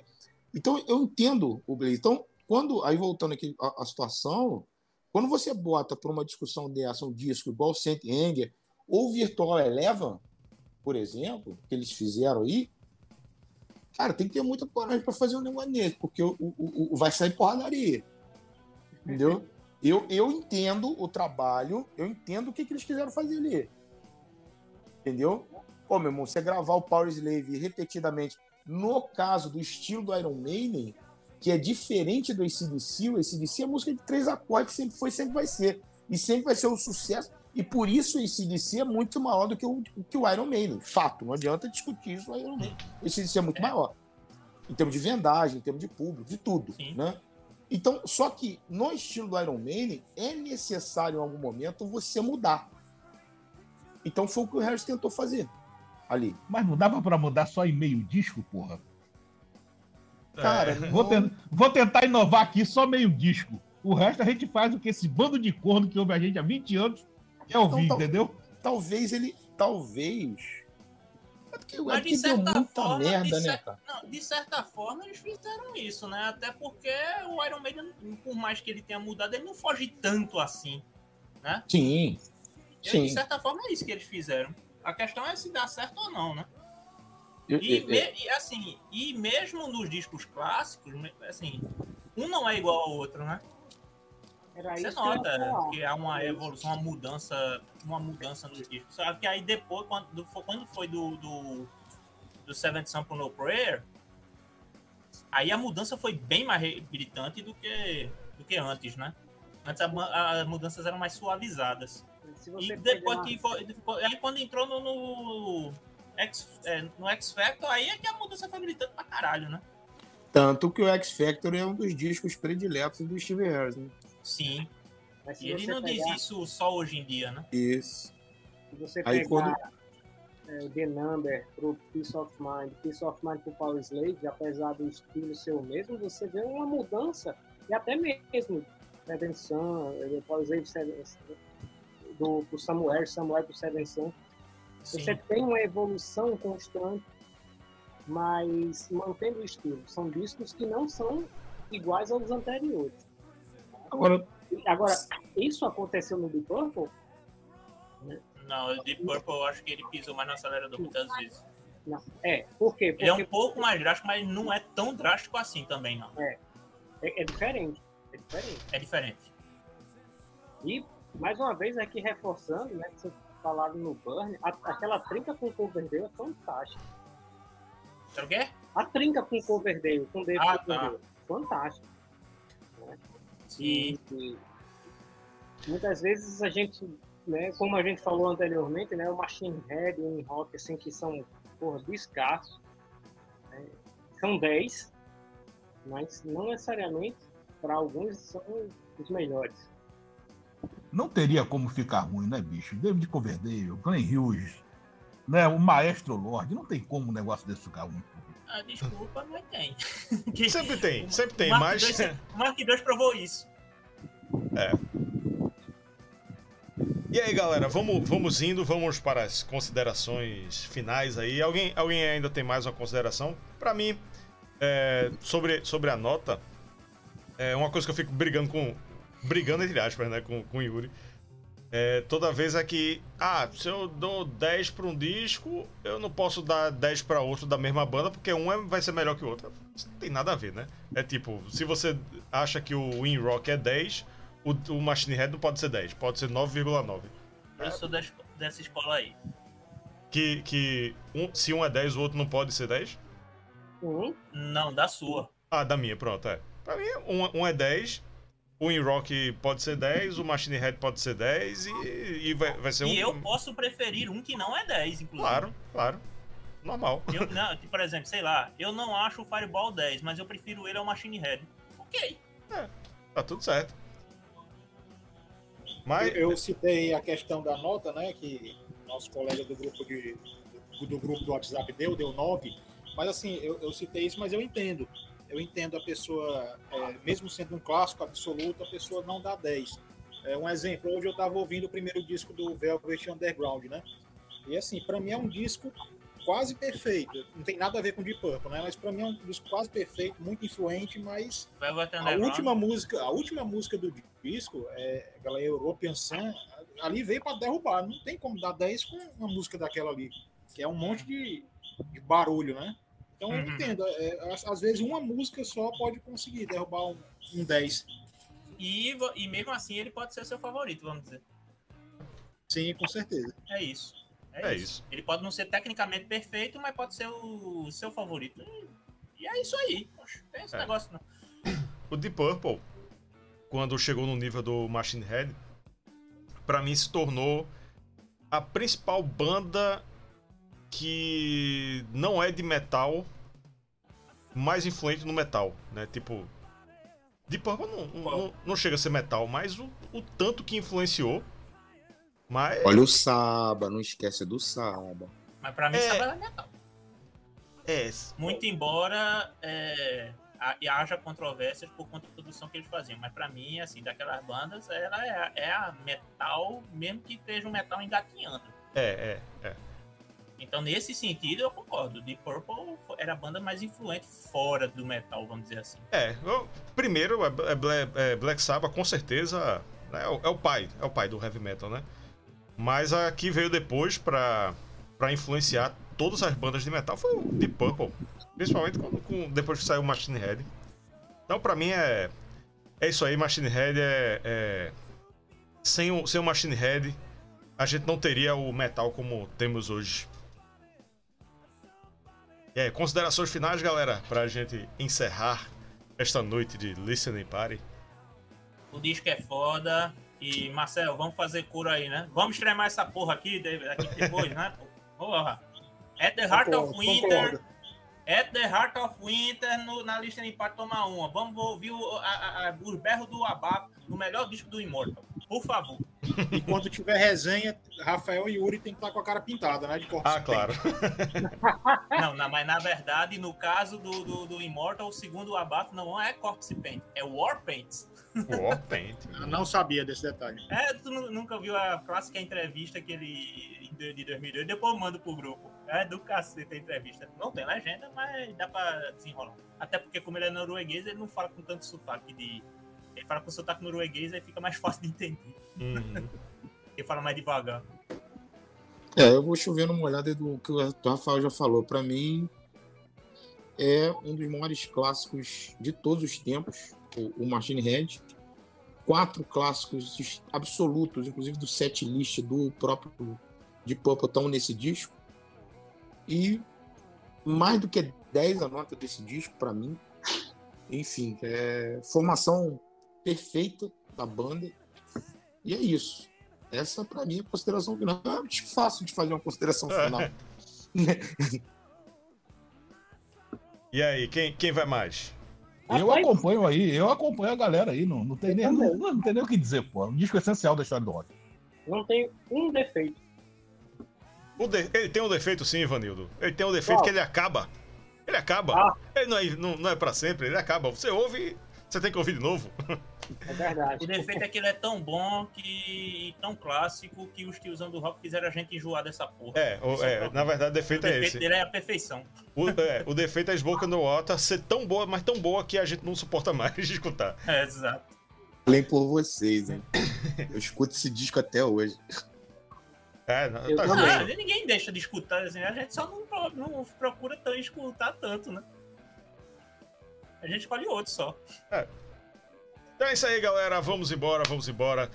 Então, eu entendo o Blaze. Então, quando, aí voltando aqui a, a situação, quando você bota para uma discussão dessa um disco igual Saint Anger ou Virtual Eleven, por exemplo, que eles fizeram aí, cara, tem que ter muita coragem para fazer um negócio desse, porque o, o, o- vai sair porradaria. Entendeu? Eu, eu entendo o trabalho, eu entendo o que, que eles quiseram fazer ali. Entendeu? Pô, meu irmão, você gravar o Power Slave repetidamente, no caso do estilo do Iron Maiden, que é diferente do ACDC, o ACDC é música de três acordes, sempre foi, sempre vai ser. E sempre vai ser um sucesso. E por isso o ACDC é muito maior do que o, que o Iron Maiden. Fato, não adianta discutir isso, o Iron Maiden. O ACDC é muito maior. Em termos de vendagem, em termos de público, de tudo. Sim. Né? Então, só que no estilo do Iron Maiden, é necessário em algum momento você mudar. Então foi o que o Harris tentou fazer ali. Mas não dava pra mudar só em meio disco, porra. Cara, É. Vou, vou tentar inovar aqui só meio disco. O resto a gente faz o que esse bando de corno que ouve a gente há 20 anos quer ouvir, Então, entendeu? talvez ele. Talvez. É porque, é Mas porque de deu certa muita forma, merda, de né, cara? Não, de certa forma, eles fizeram isso, né? Até porque o Iron Maiden, por mais que ele tenha mudado, ele não foge tanto assim. Sim. E, Sim. de certa forma, é isso que eles fizeram. A questão é se dá certo ou não, né? Eu- E, eu- me- e, assim, e mesmo nos discos clássicos, assim, um não é igual ao outro, né? Era Você nota que há uma evolução, uma mudança, uma mudança nos discos. Só que aí depois, quando, foi- quando foi do, do, do Seventh Sample No Prayer, aí a mudança foi bem mais gritante do que, do que antes, né? Antes as mudanças eram mais suavizadas. E depois que foi, aí quando entrou no, no, X, é, no X Factor, aí é que a mudança foi gritante pra caralho, né? Tanto que o X Factor é um dos discos prediletos do Steve Harris, né? Sim. E ele não diz pegar- isso só hoje em dia, né? Isso. Se você Aí pegar quando- é, o The Number pro Peace of Mind, Peace of Mind pro Power Slave, apesar do estilo ser o mesmo, você vê uma mudança E até mesmo Seven Sun, depois aí Seven- do, do Samuel, Samuel pro Seven Sun. Você tem uma evolução constante, mas mantendo o estilo. São discos que não são iguais aos anteriores. Agora, Agora, isso aconteceu no Deep Purple? Não, o Deep Purple eu acho que ele pisou mais no acelerador muitas vezes. Não. É, por quê? Porque Ele é um pouco mais drástico, mas não é tão drástico assim também, não. é, é diferente. É diferente. É diferente. E, mais uma vez, aqui reforçando, né, que vocês falaram no Burn, a- aquela trinca com Coverdale é fantástica. Sabe o quê? A trinca com Coverdale, com David Ah, tá. Coverdale, fantástica. E, e muitas vezes a gente, né, como a gente falou anteriormente, né, o Machine Head e o Rock, assim, que são, porra, escassos, né, são 10, mas não necessariamente, para alguns, são os melhores. não teria como ficar ruim, né, bicho? David Coverdale, Glenn Hughes, né, o Maestro Lorde, não tem como um negócio desse ficar ruim. Ah, desculpa, mas tem. Sempre tem, sempre tem, o Mark mas. O Mark II provou isso. E aí, galera, vamos, vamos indo, vamos para as considerações finais aí. Alguém, alguém ainda tem mais uma consideração? Pra mim, é, sobre, sobre a nota, é uma coisa que eu fico brigando com. Brigando entre aspas, né? Com, com o Yuri. É, toda vez é que, ah, se eu dou 10 pra um disco, eu não posso dar 10 pra outro da mesma banda, porque um é- vai ser melhor que o outro. Isso não tem nada a ver, né? É tipo, se você acha que o In Rock é 10, o, o Machine Head não pode ser 10, pode ser 9,9. Eu sou da dessa escola aí. Que, que um- se um é 10, o outro não pode ser 10? Uhum. Não, da sua. Ah, da minha, pronto, é. Pra mim, um, um é 10, o In Rock pode ser 10, o Machine Head pode ser 10 e, e vai, vai ser um. E eu posso preferir um que não é 10, inclusive. Claro, claro. Normal. Eu, não, por exemplo, sei lá, eu não acho o Fireball 10, mas eu prefiro ele ao Machine Head. Ok. Tá tudo certo. Mas. Eu citei a questão da nota, né? Que nosso colega do grupo de, do, do grupo do WhatsApp deu, deu 9. Mas assim, eu, eu citei isso, mas eu entendo. Eu entendo a pessoa, é, mesmo sendo um clássico absoluto, a pessoa não dá 10. É, um exemplo, hoje eu estava ouvindo o primeiro disco do Velvet Underground, né? E assim, para mim é um disco quase perfeito. Não tem nada a ver com Deep Purple, né? Mas para mim é um disco quase perfeito, muito influente, mas a última música, a última música do disco, é aquela European Sun, ali veio para derrubar. Não tem como dar 10 com uma música daquela ali, que é um monte de, de barulho, né? Então eu Uhum. entendo. é, às, às vezes uma música só pode conseguir derrubar um, um 10. E, e mesmo assim ele pode ser seu favorito, vamos dizer. Sim, com certeza. É isso. É isso. Ele pode não ser tecnicamente perfeito, mas pode ser o seu favorito. E, é isso aí. Poxa, tem esse É. negócio não. O Deep Purple, quando chegou no nível do Machine Head, pra mim se tornou a principal banda que não é de metal mais influente no metal, né? Tipo, Deep Purple não, não, não chega a ser metal, mas o, o tanto que influenciou. Mas Olha o Saba, não esquece do Saba. Mas pra mim É. Sabbath é metal. é, Muito embora é, ha- e haja controvérsias por conta da produção que eles faziam. Mas pra mim, assim, daquelas bandas, ela é, a- é a metal, mesmo que esteja um metal engatinhando. é, é, é. Então, nesse sentido, eu concordo. Deep Purple era a banda mais influente fora do metal, vamos dizer assim. É, eu- primeiro é, é Bla- é Black Sabbath com certeza né, é, o, é o pai, é o pai do heavy metal, né? Mas a que veio depois pra influenciar todas as bandas de metal foi o Deep Purple, principalmente com- depois que saiu o Machine Head. Então pra mim é é isso aí, Machine Head é, é- sem o sem o Machine Head a gente não teria o metal como temos hoje. E aí, considerações finais, galera, pra gente encerrar esta noite de Listening Party. O disco é foda. E, Marcel, vamos fazer cura aí, né? Vamos extremar essa porra aqui, aqui depois, né? Porra. At the Heart of Concordo, Winter. concordo. At the Heart of Winter, no- na lista de empate, tomar uma. Vamos ouvir o, a, a- os berros do Abafo no melhor disco do Immortal. por favor. E quando tiver resenha, Rafael e Yuri tem que estar com a cara pintada, né? De corpo Ah, claro. Não, na- mas na verdade, no caso do, do, do Immortal, segundo o Abato, não é Corpse Paint, é War Warpaint. Eu não sabia desse detalhe. É, tu nu- nunca viu a clássica entrevista que ele de de 2002? Depois eu mando pro grupo. É do cacete a entrevista. Não tem legenda, mas dá pra desenrolar. Até porque, como ele é norueguês, ele não fala com tanto sotaque de. Ele fala com sotaque norueguês, aí fica mais fácil de entender. Uhum. Ele fala mais devagar. É, eu vou chover numa olhada do que o Rafael já falou. Pra mim, é um dos maiores clássicos de todos os tempos, o, o Machine Head. Quatro clássicos absolutos, inclusive do set list do próprio de Purple, estão nesse disco. E mais do que 10 a nota desse disco, pra mim. Enfim, é formação perfeita da banda. E é isso. Essa, pra mim, é a consideração final. É fácil de fazer uma consideração final. E aí, quem, quem vai mais? Eu acompanho aí, eu acompanho a galera aí, não, não, tem, nem, não, não tem nem o que dizer, pô. Um disco essencial da história do rock. Não tem um defeito. O de- Ele tem um defeito sim, Ivanildo. Ele tem um defeito Qual? que ele acaba. Ele acaba. Ah. Ele não é, não, não é pra sempre, ele acaba. Você ouve, você tem que ouvir de novo. É verdade. O defeito é que ele é tão bom que. tão clássico que os tiozão do rock fizeram a gente enjoar dessa porra. É, o- o é, problema. na verdade o o defeito é defeito esse. dele é a perfeição. O, é, o defeito é a Smoke the Water ser tão boa, mas tão boa que a gente não suporta mais de escutar. É, exato. Falei por vocês, hein? Eu escuto esse disco até hoje. É, não, Eu tá também. Ah, ninguém deixa de escutar, assim, a gente só não, não procura tão escutar tanto, né? A gente escolhe outro só. Então é isso aí, galera. Vamos embora, vamos embora.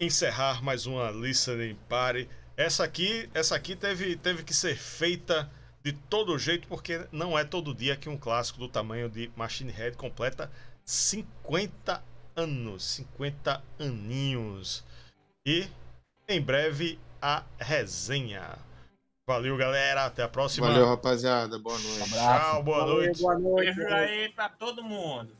Encerrar mais uma listening party. Essa aqui, essa aqui teve, teve que ser feita de todo jeito, porque não é todo dia que um clássico do tamanho de Machine Head completa 50 anos, 50 aninhos. E em breve a resenha. Valeu, galera. Até a próxima. Valeu, rapaziada. Boa noite. Tchau, boa Valeu, noite. boa noite. Beijo aí pra todo mundo.